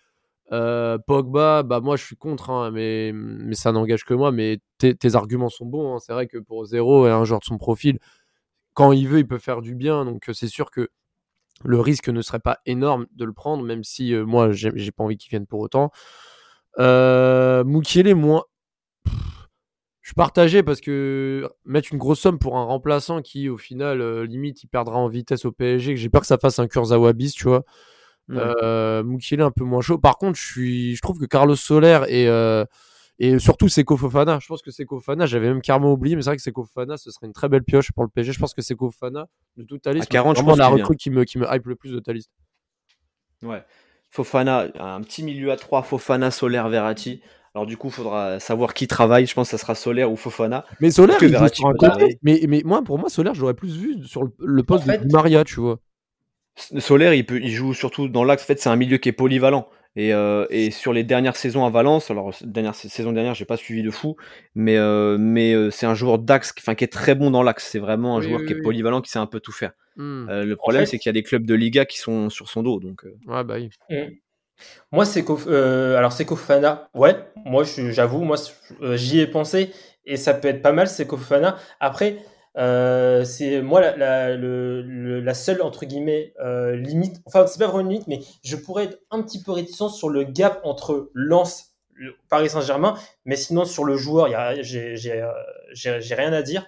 Speaker 3: Euh, Pogba, bah moi je suis contre, hein, mais, ça n'engage que moi. Mais tes, arguments sont bons. Hein. C'est vrai que pour zéro et un joueur de son profil, quand il veut, il peut faire du bien. Donc euh, c'est sûr que le risque ne serait pas énorme de le prendre, même si euh, moi j'ai pas envie qu'il vienne pour autant. Euh, Moukielé, moi, je suis partagé parce que mettre une grosse somme pour un remplaçant qui, au final, euh, limite, il perdra en vitesse au PSG, que j'ai peur que ça fasse un Kurzawa bis, tu vois. Ouais. Euh, est un peu moins chaud. Par contre, je, suis, je trouve que Carlos Soler et, euh, et surtout Seko Fofana, je pense que Seko Fofana, j'avais même carrément oublié, mais c'est vrai que Seko Fofana, ce serait une très belle pioche pour le PSG. Je pense que Seko Fofana, de toute ta liste,
Speaker 4: vraiment la
Speaker 3: recrue qui me, qui me hype le plus de ta liste.
Speaker 4: Ouais. Fofana, un petit milieu à 3, Fofana, Soler, Verratti. Alors du coup, il faudra savoir qui travaille. Je pense que ça sera Solaire ou Fofana.
Speaker 3: Mais Solaire, il Verratti sur un côté. Mais, mais moi, pour moi, Solaire, j'aurais plus vu sur le, poste de Maria, tu vois.
Speaker 4: Solaire, il, peut, il joue surtout dans l'axe. En fait, c'est un milieu qui est polyvalent. Et, euh, et, sur les dernières saisons à Valence, alors dernière saison dernière, j'ai pas suivi de fou, mais euh, mais euh, c'est un joueur d'axe, enfin qui est très bon dans l'axe. C'est vraiment un joueur qui est polyvalent, qui sait un peu tout faire. Hmm. le problème, c'est qu'il y a des clubs de Liga qui sont sur son dos, donc.
Speaker 3: Ouais, bah oui.
Speaker 5: Hmm. Moi, c'est euh, Kofana. Ouais, moi j'avoue, moi euh, j'y ai pensé et ça peut être pas mal, c'est Kofana. Après, euh, c'est moi la, seule entre guillemets euh, limite. Enfin, c'est pas vraiment une limite, mais je pourrais être un petit peu réticent sur le gap entre Lens, Paris Saint-Germain, mais sinon sur le joueur, j'ai rien à dire.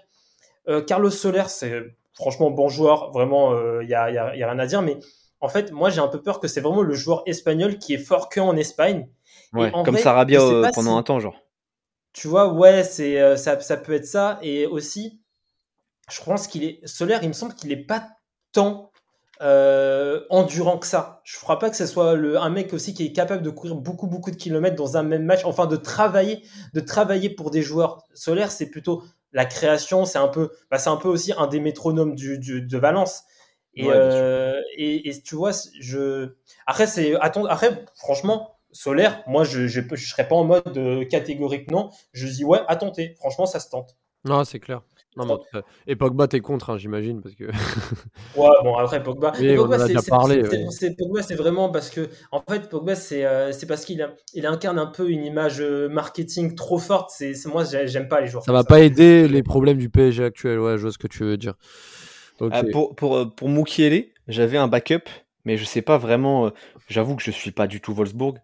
Speaker 5: Carlos Soler, c'est franchement bon joueur, vraiment, il y a, y a rien à dire, mais en fait, moi, j'ai un peu peur que c'est vraiment le joueur espagnol qui est fort que en Espagne.
Speaker 4: Ouais, comme Sarabia euh, pendant un temps, genre.
Speaker 5: Tu vois, ouais, c'est euh, ça, ça, peut être ça. Et aussi, je pense qu'il est solaire. Il me semble qu'il est pas tant euh, endurant que ça. Je ne crois pas que ce soit le, un mec aussi qui est capable de courir beaucoup beaucoup de kilomètres dans un même match. Enfin, de travailler, de travailler pour des joueurs. Solaire, c'est plutôt la création. C'est un peu, bah, c'est un peu aussi un des métronomes du, du de Valence. Euh, et, et, tu vois, je. Après, c'est. Après, franchement, Solaire, moi, je ne je, je serais pas en mode catégorique non. Je dis, ouais, à tenter. Franchement, ça se tente.
Speaker 3: Non, c'est clair. et Pogba, t'es contre, hein, j'imagine, parce que.
Speaker 5: ouais, bon, après Pogba.
Speaker 3: Pogba,
Speaker 5: c'est vraiment parce que, en fait, Pogba, c'est euh, parce qu'il il incarne un peu une image euh, marketing trop forte. C'est moi, j'aime pas les joueurs.
Speaker 3: Ça va pas aider les problèmes du PSG actuel. Ouais, je vois ce que tu veux dire.
Speaker 4: Ah, pour pour pour Mukiele, j'avais un backup, mais je sais pas vraiment. J'avoue que je suis pas du tout Wolfsburg.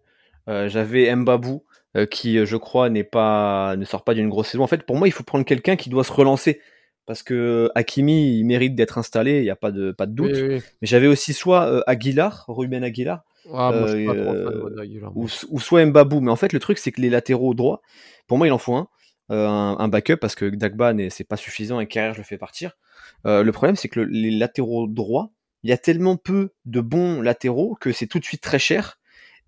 Speaker 4: j'avais Mbabou euh, qui, euh, je crois, n'est pas, ne sort pas d'une grosse saison. En fait, pour moi, il faut prendre quelqu'un qui doit se relancer. Parce que Hakimi, il mérite d'être installé, il n'y a pas de, pas de doute. Mais j'avais aussi soit euh, Aguilar, Ruben Aguilar, ou, soit Mbabou. Mais en fait, le truc, c'est que les latéraux droits, pour moi, il en faut un. un, backup parce que Dagba c'est pas suffisant et Carrière je le fais partir. Le problème c'est que les latéraux droits, il y a tellement peu de bons latéraux que c'est tout de suite très cher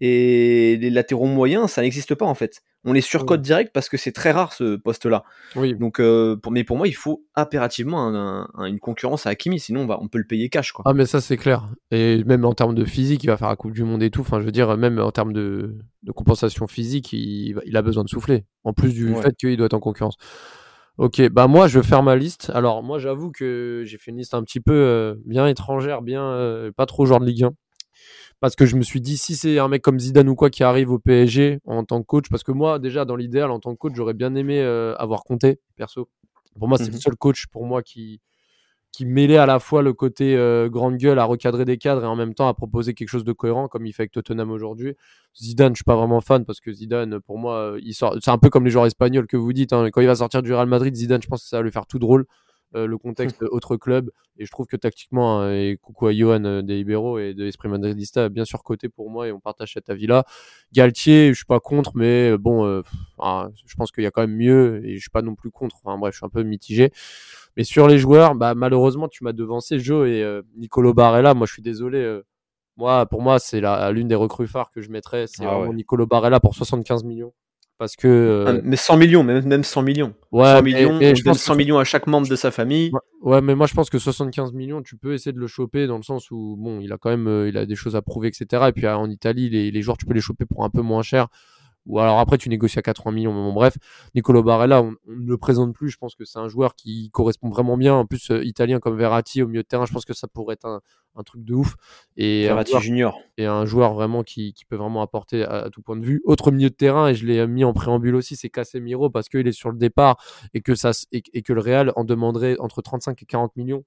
Speaker 4: et les latéraux moyens, ça n'existe pas en fait. On les surcote direct parce que c'est très rare ce poste-là.
Speaker 3: Oui.
Speaker 4: Donc, euh, pour, mais pour moi, il faut impérativement une concurrence à Hakimi, sinon on, va, on peut le payer cash. Quoi.
Speaker 3: Ah, mais ça, c'est clair. Et même en termes de physique, il va faire la Coupe du Monde et tout. Enfin, je veux dire, même en termes de, compensation physique, il, il, a besoin de souffler. En plus du fait qu'il doit être en concurrence. Ok, bah moi je vais faire ma liste. Alors moi j'avoue que j'ai fait une liste un petit peu euh, bien étrangère, bien euh, pas trop genre de Ligue 1 parce que je me suis dit si c'est un mec comme Zidane ou quoi qui arrive au PSG en tant que coach, parce que moi déjà dans l'idéal en tant que coach j'aurais bien aimé euh, avoir compté perso. Pour moi c'est le mmh seul coach pour moi qui qui mêlait à la fois le côté euh, grande gueule à recadrer des cadres et en même temps à proposer quelque chose de cohérent comme il fait avec Tottenham aujourd'hui. Zidane, je suis pas vraiment fan parce que Zidane, pour moi, euh, il sort. C'est un peu comme les joueurs espagnols que vous dites. Hein. Quand il va sortir du Real Madrid, Zidane, je pense que ça va lui faire tout drôle. Euh, le contexte autre club. Et je trouve que tactiquement, hein, et coucou à Johan euh, des Libéraux et de Esprit Madridista, bien sûr côté pour moi et on partage cet avis-là. Galtier, je suis pas contre, mais euh, bon, je pense qu'il y a quand même mieux et je suis pas non plus contre. Enfin bref, je suis un peu mitigé. Mais sur les joueurs, bah, malheureusement, tu m'as devancé, Joe et Nicolo Barella. Moi, je suis désolé. moi, pour moi, c'est l'une des recrues phares que je mettrais. C'est ah vraiment Nicolo Barella pour 75 millions parce que
Speaker 4: ah, euh, mais 100 millions même même 100 millions
Speaker 3: ouais
Speaker 4: 100 millions je donne 100 millions à chaque membre de sa famille
Speaker 3: ouais mais moi je pense que 75 millions tu peux essayer de le choper dans le sens où bon il a quand même euh, il a des choses à prouver etc et puis en Italie les, les joueurs tu peux les choper pour un peu moins cher ou alors après tu négocies à 80 millions. Mais bon, bref, Nicolo Barella, on, ne le présente plus. Je pense que c'est un joueur qui correspond vraiment bien. En plus, euh, italien comme Verratti au milieu de terrain, je pense que ça pourrait être un, un truc de ouf.
Speaker 4: Et Verratti junior.
Speaker 3: Et un joueur vraiment qui, qui peut vraiment apporter à, tout point de vue. Autre milieu de terrain, et je l'ai mis en préambule aussi, c'est Casemiro parce qu'il est sur le départ et que, ça, et, et que le Real en demanderait entre 35 et 40 millions.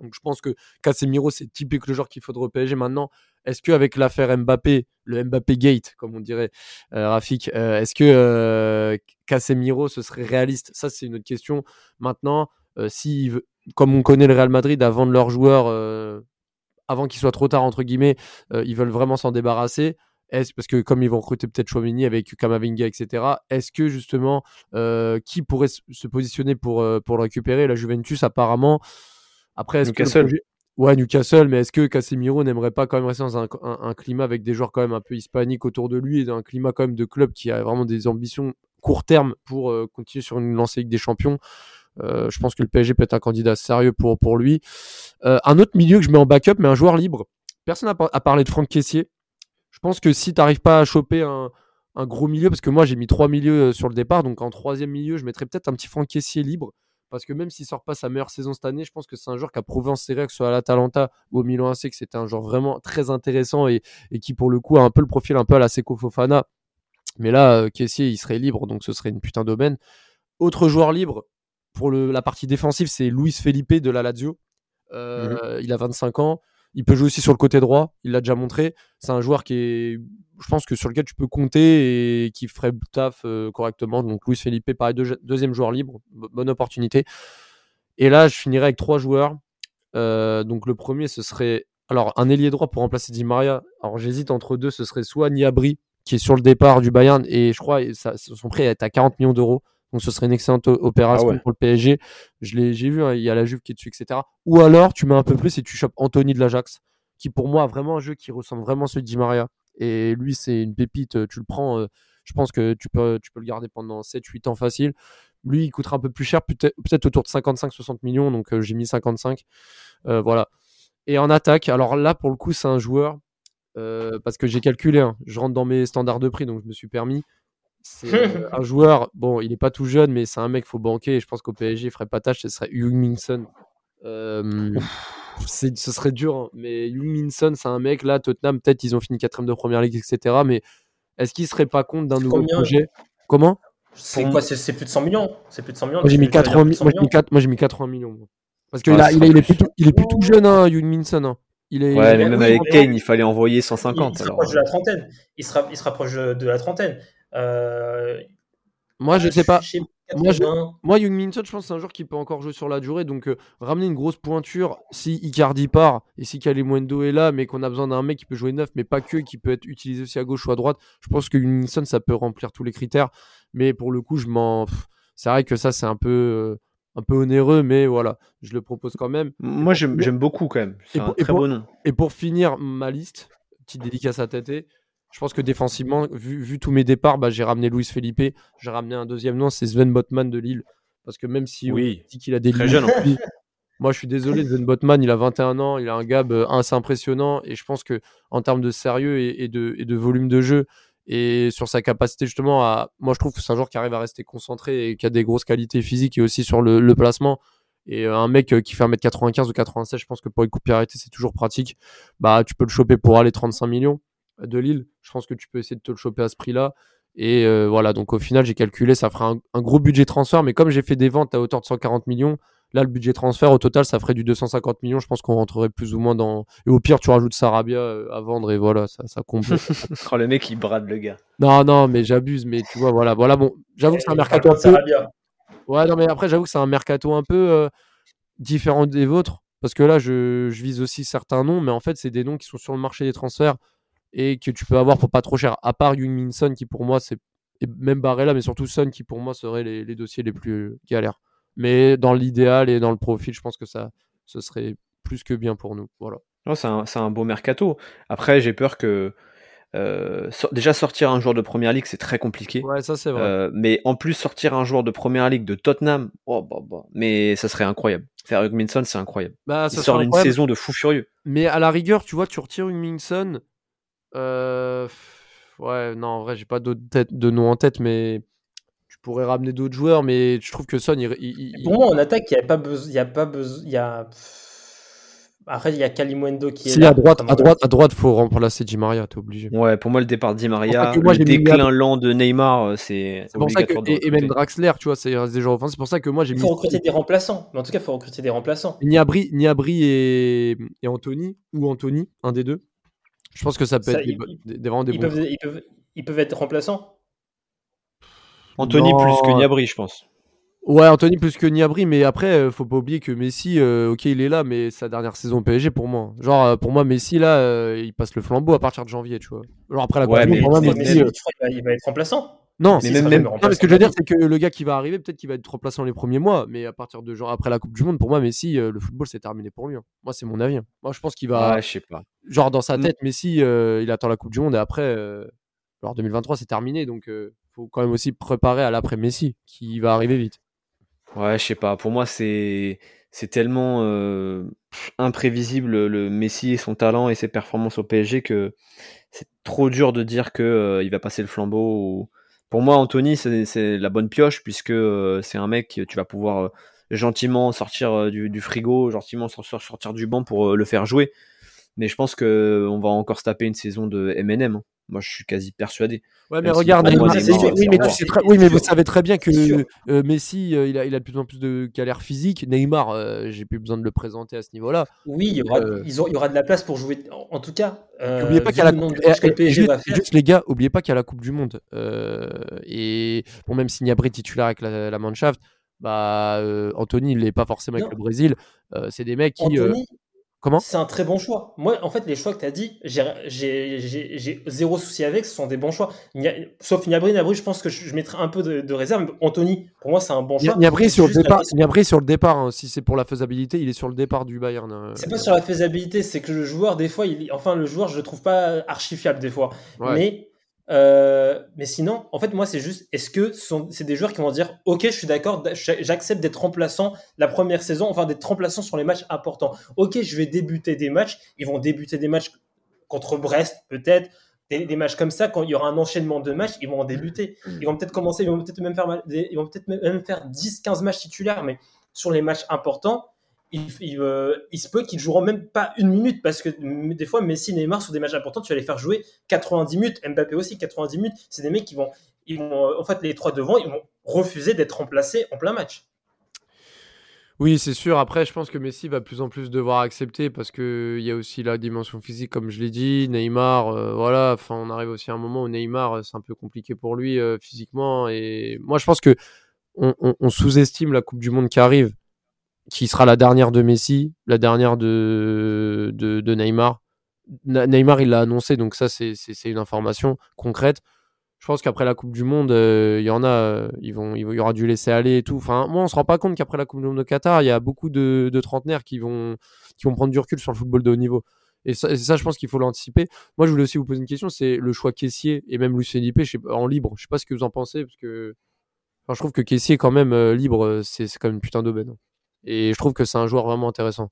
Speaker 3: Donc je pense que Casemiro, c'est typique le joueur qu'il faudrait au. Maintenant, est-ce qu'avec l'affaire Mbappé, le Mbappé Gate, comme on dirait, euh, Rafik, euh, est-ce que euh, Casemiro, ce serait réaliste? Ça, c'est une autre question. Maintenant, si, comme on connaît le Real Madrid, avant de leurs joueurs, avant qu'il soit trop tard, entre guillemets, ils veulent vraiment s'en débarrasser. Est-ce, parce que comme ils vont recruter peut-être Chouamini avec Kamavinga, etc., est-ce que justement, qui pourrait se positionner pour, pour le récupérer? La Juventus, apparemment, après, est-ce
Speaker 4: Newcastle.
Speaker 3: Que Ouais, Newcastle, mais est-ce que Casemiro n'aimerait pas quand même rester dans un, climat avec des joueurs quand même un peu hispaniques autour de lui et un climat quand même de club qui a vraiment des ambitions court terme pour euh, continuer sur une lancée Ligue des Champions? Euh, Je pense que le PSG peut être un candidat sérieux pour, pour lui. Euh, un autre milieu que je mets en backup, mais un joueur libre. Personne n'a parlé de Franck Caissier. Je pense que si tu n'arrives pas à choper un, un, gros milieu, parce que moi j'ai mis trois milieux sur le départ, donc en troisième milieu, je mettrais peut-être un petit Franck Caissier libre parce que même s'il sort pas sa meilleure saison cette année, je pense que c'est un joueur qui a prouvé en que ce soit à l'Atalanta ou au Milan AC, que c'était un joueur vraiment très intéressant et, qui, pour le coup, a un peu le profil un peu à la Seco Fofana. Mais là, euh, Kessier, il serait libre, donc ce serait une putain d'aubaine. Autre joueur libre pour la partie défensive, c'est Luis Felipe de la Lazio. Euh, mhm. Il a 25 ans. Il peut jouer aussi sur le côté droit, il l'a déjà montré. C'est un joueur qui est, je pense que sur lequel tu peux compter et qui ferait taf euh, correctement. Donc Luis Felipe, pareil, deuxième joueur libre, bonne opportunité. Et là, je finirai avec trois joueurs. Euh, donc le premier, ce serait alors un ailier droit pour remplacer Di Maria. Alors j'hésite entre deux, ce serait soit Niabri qui est sur le départ du Bayern et je crois ça, son prix est à 40 millions d'euros. Donc ce serait une excellente opération ah pour le PSG. Je l'ai, j'ai vu, hein, il y a la Juve qui est dessus, etc. Ou alors tu mets un peu plus et tu chopes Anthony de l'Ajax, qui pour moi a vraiment un jeu qui ressemble vraiment à celui de Di Maria. Et lui, c'est une pépite. Euh, tu le prends, euh, je pense que tu peux, tu peux le garder pendant 7-8 ans facile. Lui, il coûtera un peu plus cher, peut-être, autour de 55-60 millions. Donc euh, j'ai mis 55. voilà. Et en attaque, alors là, pour le coup, c'est un joueur. parce que j'ai calculé, hein. je rentre dans mes standards de prix, donc je me suis permis c'est euh, un joueur, bon, il est pas tout jeune, mais c'est un mec, faut banquer. Et je pense qu'au PSG, il ferait pas tâche, ce serait Hugh Minson. Euh, ce serait dur, hein, mais Hugh Minson, c'est un mec, là, Tottenham, peut-être ils ont fini quatrième de première ligue, etc. Mais est-ce qu'il serait pas compte d'un nouveau projet? Comment?
Speaker 5: C'est quoi C'est plus de 100 millions? C'est plus de 100 millions
Speaker 3: Moi, j'ai mis, 80 millions. Parce qu'il il, il, est plutôt, il est plus tout jeune, hein, Hugh Minson. Hein. Il est,
Speaker 4: ouais, mais même avec Kane, il fallait envoyer 150.
Speaker 5: Il, se rapproche de la trentaine. Il se, il se rapproche de la trentaine. Euh,
Speaker 3: moi, je sais pas. Moi, je, moi, Young Minson, je pense que c'est un joueur qui peut encore jouer sur la durée. Donc, euh, ramener une grosse pointure si Icardi part et si Kalimundo est là, mais qu'on a besoin d'un mec qui peut jouer neuf, mais pas que, qui peut être utilisé aussi à gauche ou à droite. Je pense que Young Minson, ça peut remplir tous les critères. Mais pour le coup, je m'en. C'est vrai que ça, c'est un peu. Euh, un peu onéreux, mais voilà, je le propose quand même.
Speaker 4: Moi, j'aime beaucoup quand même. C'est un très beau nom.
Speaker 3: Et pour finir ma liste, petite dédicace à Tate, je pense que défensivement, vu, tous mes départs, bah, j'ai ramené Luis Felipe. J'ai ramené un deuxième nom, c'est Sven Botman de Lille. Parce que même si
Speaker 4: oui,
Speaker 3: dit qu'il a des très jeune, moi je suis désolé, Sven Botman, il a 21 ans, il a un gab euh, assez impressionnant. Et je pense que en termes de sérieux et, de, et de volume de jeu, et sur sa capacité justement à. Moi, je trouve que c'est un joueur qui arrive à rester concentré et qui a des grosses qualités physiques et aussi sur le, placement. Et euh, un mec euh, qui fait 1m95 ou 96, je pense que pour une coupe arrêtée, c'est toujours pratique. Bah, tu peux le choper pour aller 35 millions de Lille. Je pense que tu peux essayer de te le choper à ce prix-là. Et euh, voilà, donc au final, j'ai calculé, ça fera un, un, gros budget transfert. Mais comme j'ai fait des ventes à hauteur de 140 millions, Là, le budget transfert, au total, ça ferait du 250 millions. Je pense qu'on rentrerait plus ou moins dans. Et au pire, tu rajoutes Sarabia euh, à vendre et voilà, ça, ça comble.
Speaker 4: oh, le mec, il brade le gars.
Speaker 3: Non, non, mais j'abuse. Mais tu vois, voilà. voilà bon, j'avoue que c'est un mercato un peu. Ouais, non, mais après, j'avoue que c'est un mercato un peu euh, différent des vôtres. Parce que là, je, je, vise aussi certains noms, mais en fait, c'est des noms qui sont sur le marché des transferts et que tu peux avoir pour pas trop cher. À part Young Min qui pour moi, c'est. Et même Barella, mais surtout Son, qui pour moi seraient les, les dossiers les plus galères. Mais dans l'idéal et dans le profil, je pense que ça, ce serait plus que bien pour nous. Voilà.
Speaker 4: c'est un, un, beau mercato. Après, j'ai peur que. Euh, déjà sortir un joueur de première ligue c'est très compliqué.
Speaker 3: Ouais, ça c'est vrai.
Speaker 4: Euh, mais en plus sortir un joueur de première ligue de Tottenham, oh, bah, bah. mais ça serait incroyable. Faire Hugminson c'est incroyable. Bah, ça Il sort d'une saison de fou furieux.
Speaker 3: Mais à la rigueur, tu vois, tu retires Hugminson. Euh... Ouais, non, en vrai, j'ai pas de nom en tête, mais pourrait ramener d'autres joueurs, mais je trouve que Son, il,
Speaker 5: Pour moi, en attaque, il n'y a pas besoin. Il y a pas besoin. Il y a... Après, il y a Kalimundo qui est.
Speaker 3: Si, là, à droite, à droite, à droite, faut remplacer Di Maria, t'es obligé.
Speaker 4: Ouais, pour moi, le départ de Di Maria, moi, le déclin lent de Neymar, euh, c'est.
Speaker 3: C'est pour ça que. Et, même Draxler, tu vois, c'est des joueurs offensifs. C'est pour ça que moi, j'ai
Speaker 5: Il faut recruter des remplaçants. Mais en tout cas, il faut recruter des remplaçants.
Speaker 3: Niabri, Niabri et... et Anthony, ou Anthony, un des deux. Je pense que ça peut être des, vraiment des
Speaker 5: ils, peuvent, ils, peuvent, ils peuvent être remplaçants
Speaker 4: Anthony plus que Niabri, je pense.
Speaker 3: Ouais, Anthony plus que Niabri, mais après, euh, faut pas oublier que Messi, euh, ok, il est là, mais sa dernière saison PSG pour moi. Genre, euh, pour moi, Messi, là, il passe le flambeau à partir de janvier, tu vois. Genre, après la
Speaker 5: ouais, mais, moi, Messi, il, va, être remplaçant.
Speaker 3: Non, mais même, même... ce que je veux dire, c'est que le gars qui va arriver, peut-être qu'il va être remplaçant les premiers mois, mais à partir de genre après la Coupe du Monde, pour moi, Messi, le football, c'est terminé pour lui. Hein. Moi, c'est mon avis. Hein. Moi, je pense qu'il va.
Speaker 4: Ouais, je sais pas.
Speaker 3: Genre, dans sa tête, Messi, il attend la Coupe du Monde et après, alors 2023, c'est terminé, donc faut quand même aussi préparer à l'après Messi qui va arriver vite.
Speaker 4: Ouais, je sais pas. Pour moi, c'est c'est tellement euh, imprévisible le Messi et son talent et ses performances au PSG que c'est trop dur de dire que euh, il va passer le flambeau. Pour moi, Anthony, c'est la bonne pioche puisque euh, c'est un mec que tu vas pouvoir gentiment sortir du, frigo, gentiment sortir, du banc pour le faire jouer. Mais je pense que on va encore se taper une saison de M&M. Moi, je suis quasi persuadé.
Speaker 3: Ouais, mais regarde, oui, mais, oui, mais vous savez très bien que euh, Messi, euh, il, a, il a de plus en plus de galères physiques. Neymar, euh, j'ai plus besoin de le présenter à ce niveau-là.
Speaker 5: Oui, il y, aura, il y aura de la place pour jouer. En tout cas,
Speaker 3: n'oubliez pas qu'il y a la coupe... juste, les gars, oubliez pas qu'il y a la Coupe du Monde. et bon, même si Niabri titulaire avec la, la Mannschaft, bah, Anthony, il n'est pas forcément avec le Brésil. c'est des mecs qui.
Speaker 5: C'est un très bon choix. Moi, en fait, les choix que tu as dit, j'ai zéro souci avec, ce sont des bons choix. Sauf Niabri, Niabri, je pense que je, mettrai un peu de, réserve. Anthony, pour moi, c'est un bon choix.
Speaker 3: Niabri sur, le départ, sur le départ, hein. si c'est pour la faisabilité, il est sur le départ du Bayern.
Speaker 5: Euh. C'est pas sur la faisabilité, c'est que le joueur, des fois, il, enfin, le joueur, je le trouve pas archifiable des fois. Mais euh, mais sinon, en fait, moi, c'est juste, est-ce que c'est des joueurs qui vont dire, ok, je suis d'accord, j'accepte d'être remplaçant la première saison, enfin d'être remplaçant sur les matchs importants. Ok, je vais débuter des matchs. Ils vont débuter des matchs contre Brest, peut-être, des, matchs comme ça, quand il y aura un enchaînement de matchs, ils vont en débuter. Ils vont peut-être commencer, ils vont peut-être même faire, ils vont peut-être même faire 10-15 matchs titulaires, mais sur les matchs importants, il, euh, il, se peut qu'ils joueront même pas une minute parce que des fois Messi, Neymar sur des matchs importants, tu vas les faire jouer 90 minutes, Mbappé aussi 90 minutes. C'est des mecs qui vont, vont, en fait, les trois devant, ils vont refuser d'être remplacés en plein match.
Speaker 3: Oui, c'est sûr. Après, je pense que Messi va de plus en plus devoir accepter parce qu'il y a aussi la dimension physique, comme je l'ai dit. Neymar, euh, voilà. Enfin, on arrive aussi à un moment où Neymar, c'est un peu compliqué pour lui euh, physiquement. Et moi, je pense que on sous-estime la Coupe du Monde qui arrive qui sera la dernière de Messi, la dernière de, Neymar. Neymar, il l'a annoncé, donc ça, c'est une information concrète. Je pense qu'après la Coupe du Monde, euh, il y en a, euh, il y aura du laisser aller et tout. Enfin, moi, on se rend pas compte qu'après la Coupe du Monde de Qatar, il y a beaucoup de, de, trentenaires qui vont, prendre du recul sur le football de haut niveau. Et ça, ça je pense qu'il faut l'anticiper. Moi, je voulais aussi vous poser une question, c'est le choix caissier et même Lucien Lippé en libre. Je sais pas ce que vous en pensez, parce que je trouve que caissier, quand même, euh, libre, c'est quand même une putain d'aubaine. Et je trouve que c'est un joueur vraiment intéressant.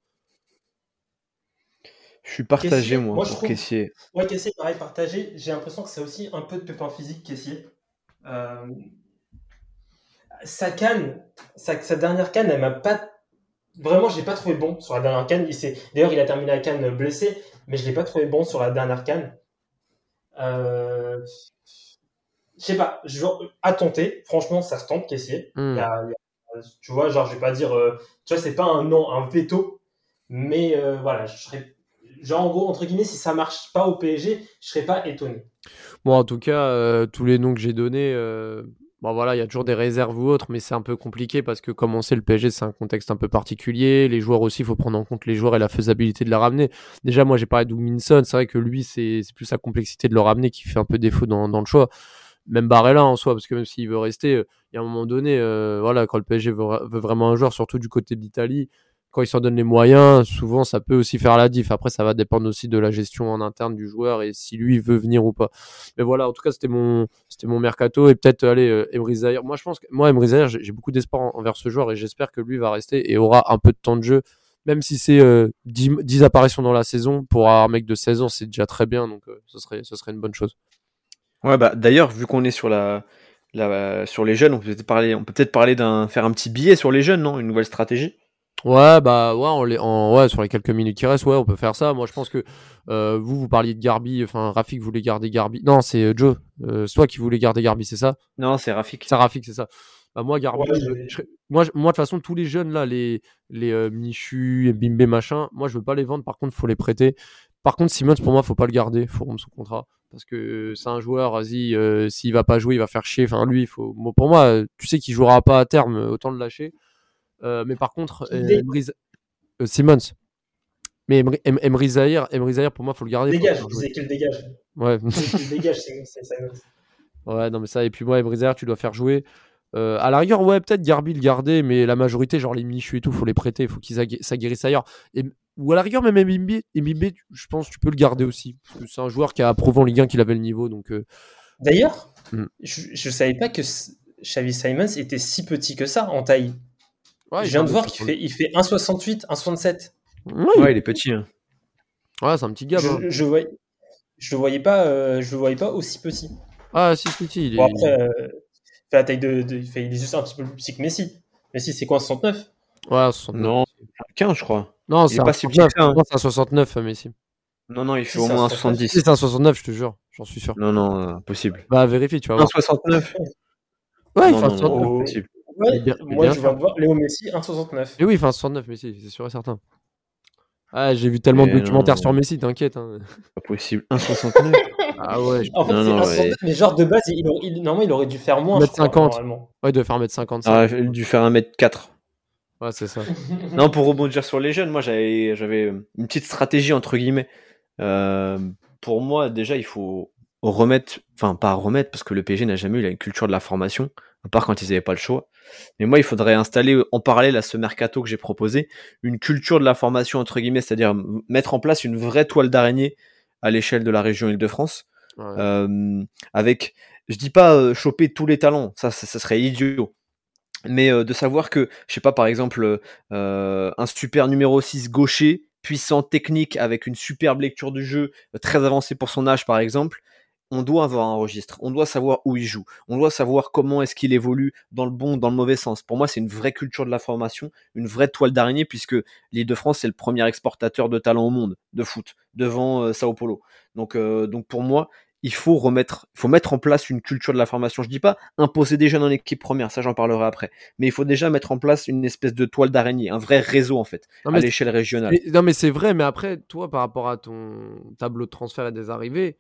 Speaker 4: Je suis partagé, moi, pour trouve... Caissier.
Speaker 5: Ouais, Caissier, pareil, partagé. J'ai l'impression que c'est aussi un peu de pépin physique, Caissier. Euh... Sa canne, sa, dernière canne, elle m'a pas. Vraiment, je l'ai pas trouvé bon sur la dernière canne. D'ailleurs, il a terminé la canne blessé, mais je l'ai pas trouvé bon sur la dernière canne. Euh... Je sais pas, je... à tenter. Franchement, ça se tente, Caissier. Hmm. Il, y a, tu vois, genre, je vais pas dire, euh, tu vois, c'est pas un non, un veto, mais euh, voilà, je serais, genre, en gros, entre guillemets, si ça marche pas au PSG, je serais pas étonné.
Speaker 3: Bon, en tout cas, euh, tous les noms que j'ai donnés, bon, voilà, il y a toujours des réserves ou autres, mais c'est un peu compliqué parce que, comme on sait, le PSG, c'est un contexte un peu particulier. Les joueurs aussi, il faut prendre en compte les joueurs et la faisabilité de la ramener. Déjà, moi, j'ai parlé d'Ouminson, c'est vrai que lui, c'est plus sa complexité de le ramener qui fait un peu défaut dans, dans le choix même Barella en soi, parce que même s'il veut rester, euh, il y a un moment donné, euh, voilà, quand le PSG veut, vraiment un joueur, surtout du côté de l'Italie, quand il s'en donne les moyens, souvent ça peut aussi faire la diff. Après, ça va dépendre aussi de la gestion en interne du joueur et si lui veut venir ou pas. Mais voilà, en tout cas, c'était mon, c'était mon mercato et peut-être euh, Emery Zahir. Moi, je pense que moi, Emery Zahir, j'ai beaucoup d'espoir envers ce joueur et j'espère que lui va rester et aura un peu de temps de jeu. Même si c'est 10, apparitions dans la saison, pour un mec de 16 ans, c'est déjà très bien, donc ce, serait, ce serait une bonne chose.
Speaker 4: Ouais, bah d'ailleurs, vu qu'on est sur la, la, sur les jeunes, on peut peut-être parler, on peut peut-être parler d'un, faire un petit billet sur les jeunes, non? Une nouvelle stratégie?
Speaker 3: Ouais, bah ouais, on les, en, ouais, sur les quelques minutes qui restent, ouais, on peut faire ça. Moi, je pense que euh, vous, vous parliez de Garbi, enfin, Rafik voulait garder Garbi. Non, c'est euh, Joe. Euh, c'est toi qui voulais garder Garbi, c'est ça?
Speaker 4: Non, c'est Rafik.
Speaker 3: C'est Rafik, c'est ça. Bah, moi, Garbi, moi, moi, de toute façon, tous les jeunes là, les, les euh, Michu, Bimbe, machin, moi, je veux pas les vendre. Par contre, faut les prêter. Par contre, Simmons, pour moi, faut pas le garder. Faut rompre son contrat parce que c'est un joueur, vas-y, euh, s'il va pas jouer, il va faire chier. Enfin, lui, il faut. pour moi, tu sais qu'il jouera pas à terme, autant le lâcher. Euh, mais par contre, euh, Simmons. Mais Emery Zahir, pour moi, faut le garder.
Speaker 5: Dégage, c'est qu'il dégage.
Speaker 3: Ouais.
Speaker 5: dégage, c'est
Speaker 3: Ouais, non, mais ça, et puis moi, Emery Zahir, tu dois faire jouer. à la rigueur, ouais, peut-être Garbi le garder, mais la majorité, genre les Michu et tout, faut les prêter, faut qu'ils s'aguerrissent ailleurs. Et ou à la rigueur, même Mbimbe, je pense que tu peux le garder aussi. Parce que c'est un joueur qui a prouvé en Ligue 1 qu'il avait le niveau. Donc, euh.
Speaker 5: D'ailleurs, hmm. je ne savais pas que Xavi Simons était si petit que ça en taille. je viens de voir qu'il fait, il fait 1,68, 1,67.
Speaker 4: Ouais, il est petit. Hein.
Speaker 3: Ouais, c'est un petit gars.
Speaker 5: Je,
Speaker 3: hein.
Speaker 5: je, voyais, je le voyais pas, euh, je le voyais pas aussi petit.
Speaker 3: Ah, si petit.
Speaker 5: Il est... après, euh, il fait la taille de, il, fait, il est juste un petit peu plus petit que Messi. Messi, c'est quoi, 69
Speaker 3: Ouais, 69.
Speaker 4: Non, 15, je crois.
Speaker 3: Non, c'est un, 69, hein. un 69, Messi.
Speaker 4: Non, non, il fait au moins un 70.
Speaker 3: C'est un 69, je te jure, j'en suis sûr.
Speaker 4: Non, non, euh, impossible.
Speaker 3: Bah, vérifie, tu vois.
Speaker 4: Un 69
Speaker 3: Ouais, il fait un 69.
Speaker 5: possible. Ouais, moi, je voir Léo Messi, 1,69.
Speaker 3: Et oui, il fait un 69, Messi, c'est sûr et certain. Ah, j'ai vu tellement de documentaires sur Messi, t'inquiète. Hein.
Speaker 4: Pas possible, 1,69
Speaker 5: Ah ouais. En fait, c'est 1,69, mais genre de base, il, il, normalement, il aurait dû faire moins.
Speaker 3: 1m50. Ouais, il devait faire 1m50.
Speaker 4: Ah, il aurait dû faire 1m4.
Speaker 3: Ouais, c'est ça.
Speaker 4: non, pour rebondir sur les jeunes, moi j'avais, j'avais une petite stratégie entre guillemets. Euh, pour moi, déjà, il faut remettre, enfin pas remettre, parce que le PSG n'a jamais eu la culture de la formation, à part quand ils n'avaient pas le choix. Mais moi, il faudrait installer en parallèle à ce mercato que j'ai proposé, une culture de la formation entre guillemets, c'est-à-dire mettre en place une vraie toile d'araignée à l'échelle de la région Île-de-France, euh, avec, je dis pas euh, choper tous les talents, ça, ça serait idiot mais de savoir que, je sais pas, par exemple, un super numéro 6 gaucher, puissant, technique, avec une superbe lecture du jeu, très avancée pour son âge, par exemple, on doit avoir un registre, on doit savoir où il joue, on doit savoir comment est-ce qu'il évolue dans le bon, dans le mauvais sens. Pour moi, c'est une vraie culture de la formation, une vraie toile d'araignée, puisque l'île de France, c'est le premier exportateur de talent au monde de foot, devant euh, Sao Paulo. Euh, donc pour moi, il faut remettre, il faut mettre en place une culture de la formation. Je dis pas imposer des jeunes en équipe première, ça j'en parlerai après. Mais il faut déjà mettre en place une espèce de toile d'araignée, un vrai réseau en fait, à l'échelle régionale.
Speaker 3: non mais c'est vrai, mais après, toi, par rapport à ton tableau de transfert et des arrivées,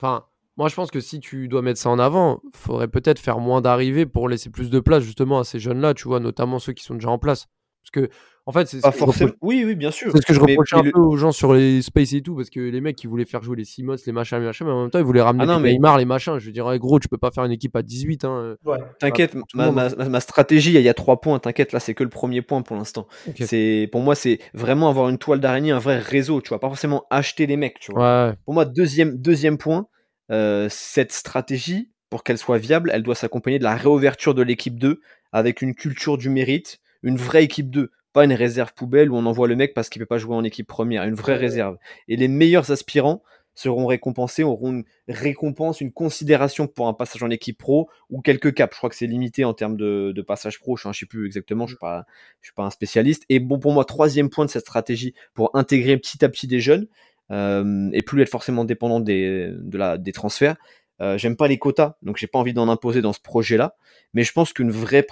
Speaker 3: enfin, moi, je pense que si tu dois mettre ça en avant, faudrait peut-être faire moins d'arrivées pour laisser plus de place justement à ces jeunes-là, tu vois, notamment ceux qui sont déjà en place. Parce que, en fait, c'est
Speaker 4: pas forcément. Oui, oui, bien sûr.
Speaker 3: C'est ce que je reprochais un peu aux gens sur les Space et tout, parce que les mecs, qui voulaient faire jouer les Simons, les machins, les machins, mais en même temps, ils voulaient ramener ah les Neymar, les machins. Je dirais, gros, tu peux pas faire une équipe à 18. Hein.
Speaker 4: Ouais. T'inquiète, ma, stratégie, il y a trois points. T'inquiète, là, c'est que le premier point pour l'instant. C'est Pour moi, c'est vraiment avoir une toile d'araignée, un vrai réseau, tu vois, pas forcément acheter les mecs, tu vois. Pour moi, deuxième, deuxième point, euh, cette stratégie, pour qu'elle soit viable, elle doit s'accompagner de la réouverture de l'équipe 2 avec une culture du mérite, une vraie équipe 2, pas une réserve poubelle où on envoie le mec parce qu'il peut pas jouer en équipe première, une vraie réserve. Et les meilleurs aspirants seront récompensés, auront une récompense, une considération pour un passage en équipe pro ou quelques caps. Je crois que c'est limité en termes de, passage pro. Je ne sais plus exactement. Je suis pas, je suis pas un spécialiste. Et bon, pour moi, troisième point de cette stratégie pour intégrer petit à petit des jeunes, euh, et plus être forcément dépendant des, de la, des transferts. Euh, j'aime pas les quotas, donc j'ai pas envie d'en imposer dans ce projet-là, mais je pense qu'une vraie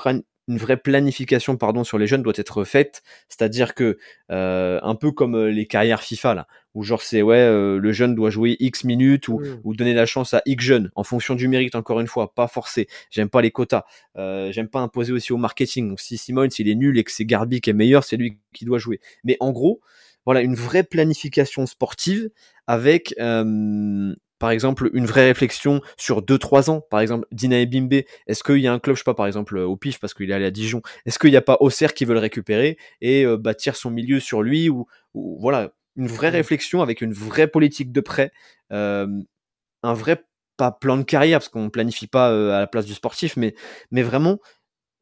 Speaker 4: une vraie planification pardon sur les jeunes doit être faite, c'est-à-dire que euh, un peu comme les carrières FIFA là, où genre c'est ouais le jeune doit jouer X minutes ou, mmh. ou, donner la chance à X jeunes en fonction du mérite encore une fois, pas forcé. J'aime pas les quotas, j'aime pas imposer aussi au marketing. Donc si Simone s'il est nul et que c'est Garbi qui est meilleur, c'est lui qui doit jouer. Mais en gros, voilà une vraie planification sportive avec par exemple une vraie réflexion sur 2-3 ans. Par exemple, Dina Bimbe, est-ce qu'il y a un club, je sais pas, par exemple au PIF parce qu'il est allé à Dijon, est-ce qu'il n'y a pas Auxerre qui veut le récupérer et bâtir son milieu sur lui ou, voilà une vraie mmh. réflexion avec une vraie politique de prêt, un vrai pas plan de carrière parce qu'on planifie pas à la place du sportif, mais mais vraiment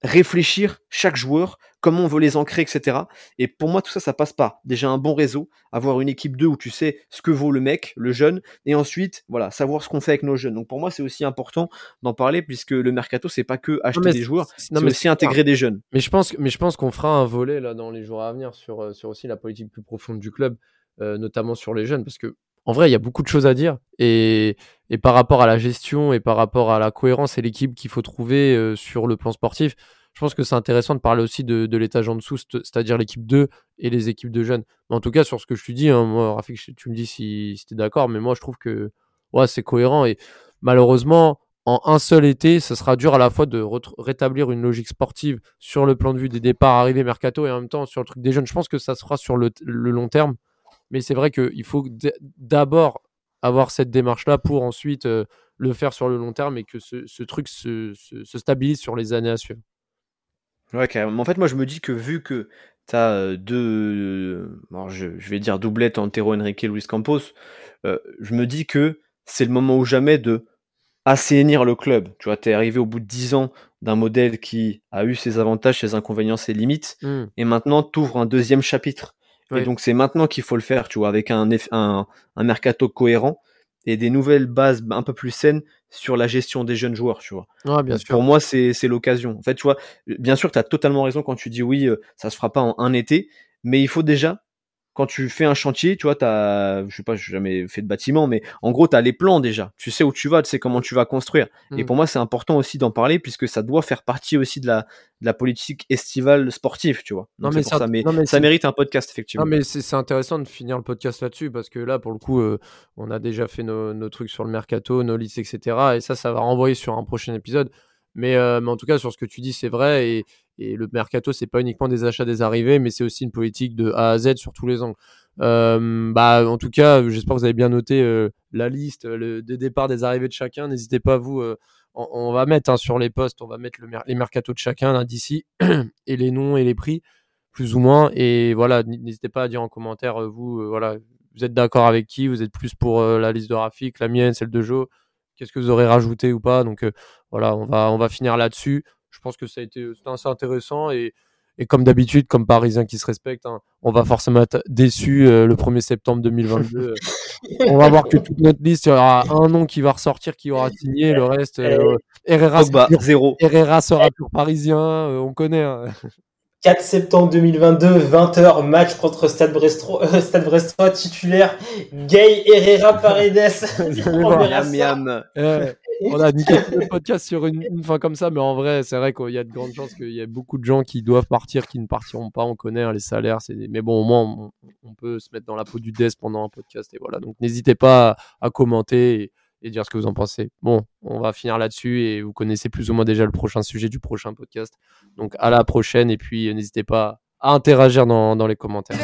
Speaker 4: réfléchir chaque joueur, comment on veut les ancrer, etc. Et pour moi, tout ça, ça passe par déjà un bon réseau, avoir une équipe 2 où tu sais ce que vaut le mec, le jeune, et ensuite, voilà, savoir ce qu'on fait avec nos jeunes. Donc pour moi, c'est aussi important d'en parler puisque le mercato, c'est pas que acheter des joueurs, c'est aussi intégrer des jeunes.
Speaker 3: Mais je pense, mais je pense qu'on fera un volet là dans les jours à venir sur, euh, sur aussi la politique plus profonde du club, euh, notamment sur les jeunes, parce que en vrai, il y a beaucoup de choses à dire. Et, par rapport à la gestion et par rapport à la cohérence et l'équipe qu'il faut trouver euh, sur le plan sportif, je pense que c'est intéressant de parler aussi de, l'étage en dessous, c'est-à-dire l'équipe 2 et les équipes de jeunes. Mais en tout cas, sur ce que je te dis, hein, moi, Rafik, tu me dis si, si tu es d'accord, mais moi, je trouve que ouais, c'est cohérent. Et malheureusement, en un seul été, ce sera dur à la fois de rétablir une logique sportive sur le plan de vue des départs, arrivés, mercato, et en même temps sur le truc des jeunes. Je pense que ça sera sur le long terme. Mais c'est vrai qu'il faut d'abord avoir cette démarche-là pour ensuite euh, le faire sur le long terme et que ce, ce truc se, se, stabilise sur les années à suivre.
Speaker 4: Ouais, carrément. En fait, moi, je me dis que vu que tu as euh, deux, je, vais dire doublette Antero Enrique et Luis Campos, euh, je me dis que c'est le moment ou jamais de assainir le club. Tu vois, tu es arrivé au bout de 10 ans d'un modèle qui a eu ses avantages, ses inconvénients, ses limites, mmh. et maintenant tu ouvres un deuxième chapitre. Et donc c'est maintenant qu'il faut le faire, tu vois, avec un, un, un mercato cohérent et des nouvelles bases un peu plus saines sur la gestion des jeunes joueurs, tu vois.
Speaker 3: Ouais, bien sûr.
Speaker 4: Pour moi, c'est l'occasion. En fait, tu vois, bien sûr, tu as totalement raison quand tu dis oui, euh, ça se fera pas en un été, mais il faut déjà quand tu fais un chantier, tu vois, as, je sais pas, j'ai jamais fait de bâtiment, mais en gros, tu as les plans déjà. Tu sais où tu vas, tu sais comment tu vas construire. Et mmh. pour moi, c'est important aussi d'en parler puisque ça doit faire partie aussi de la, de la politique estivale sportive, tu vois. non, mais ça, mais, ça mérite un podcast, effectivement.
Speaker 3: Non, mais c'est intéressant de finir le podcast là-dessus parce que là, pour le coup, euh, on a déjà fait nos, nos, trucs sur le mercato, nos listes, etc. Et ça, ça va renvoyer sur un prochain épisode. Mais, euh, mais en tout cas, sur ce que tu dis, c'est vrai. Et, le mercato, c'est pas uniquement des achats, des arrivées, mais c'est aussi une politique de A à Z sur tous les angles. Euh, bah, en tout cas, j'espère que vous avez bien noté euh, la liste des départs, des arrivées de chacun. N'hésitez pas, vous, on, va mettre hein, sur les postes, on va mettre le, les mercatos de chacun d'ici et les noms et les prix, plus ou moins. Et voilà, n'hésitez pas à dire en commentaire, vous, voilà, vous êtes d'accord avec qui Vous êtes plus pour la liste de Rafik, la mienne, celle de Joe Qu'est-ce que vous aurez rajouté ou pas Donc voilà, on va, on va finir là-dessus je pense que ça a été assez intéressant et, et comme d'habitude, comme Parisien qui se respecte, hein, on va forcément être déçu euh, le 1er septembre 2022. on va voir que toute notre liste, il y aura un nom qui va ressortir, qui aura signé, le reste, euh, Herrera,
Speaker 4: Pogba, zéro.
Speaker 3: Herrera sera pur parisien, euh, on connaît. hein.
Speaker 5: 4 septembre 2022, 20h, match contre Stade Brestois, euh, Stade Brestois titulaire, Gay Herrera Paredes.
Speaker 4: Miam.
Speaker 3: Ouais, on a niqué le podcast sur une, une fin comme ça, mais en vrai, c'est vrai qu'il y a de grandes chances qu'il y ait beaucoup de gens qui doivent partir, qui ne partiront pas. On connaît hein, les salaires, c'est des- mais bon, au moins, on, on peut se mettre dans la peau du desk pendant un podcast. Et voilà, donc n'hésitez pas à, à commenter et, et dire ce que vous en pensez. Bon, on va finir là-dessus et vous connaissez plus ou moins déjà le prochain sujet du prochain podcast. Donc à la prochaine et puis euh, n'hésitez pas à interagir dans, dans les commentaires.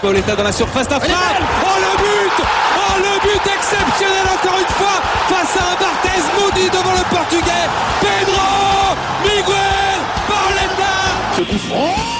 Speaker 2: Pauletta dans la surface d'affaire. Oh le but Oh le but exceptionnel encore une fois face à un Barthez maudit devant le portugais. Pedro Miguel Pauletta
Speaker 1: Ce coup franc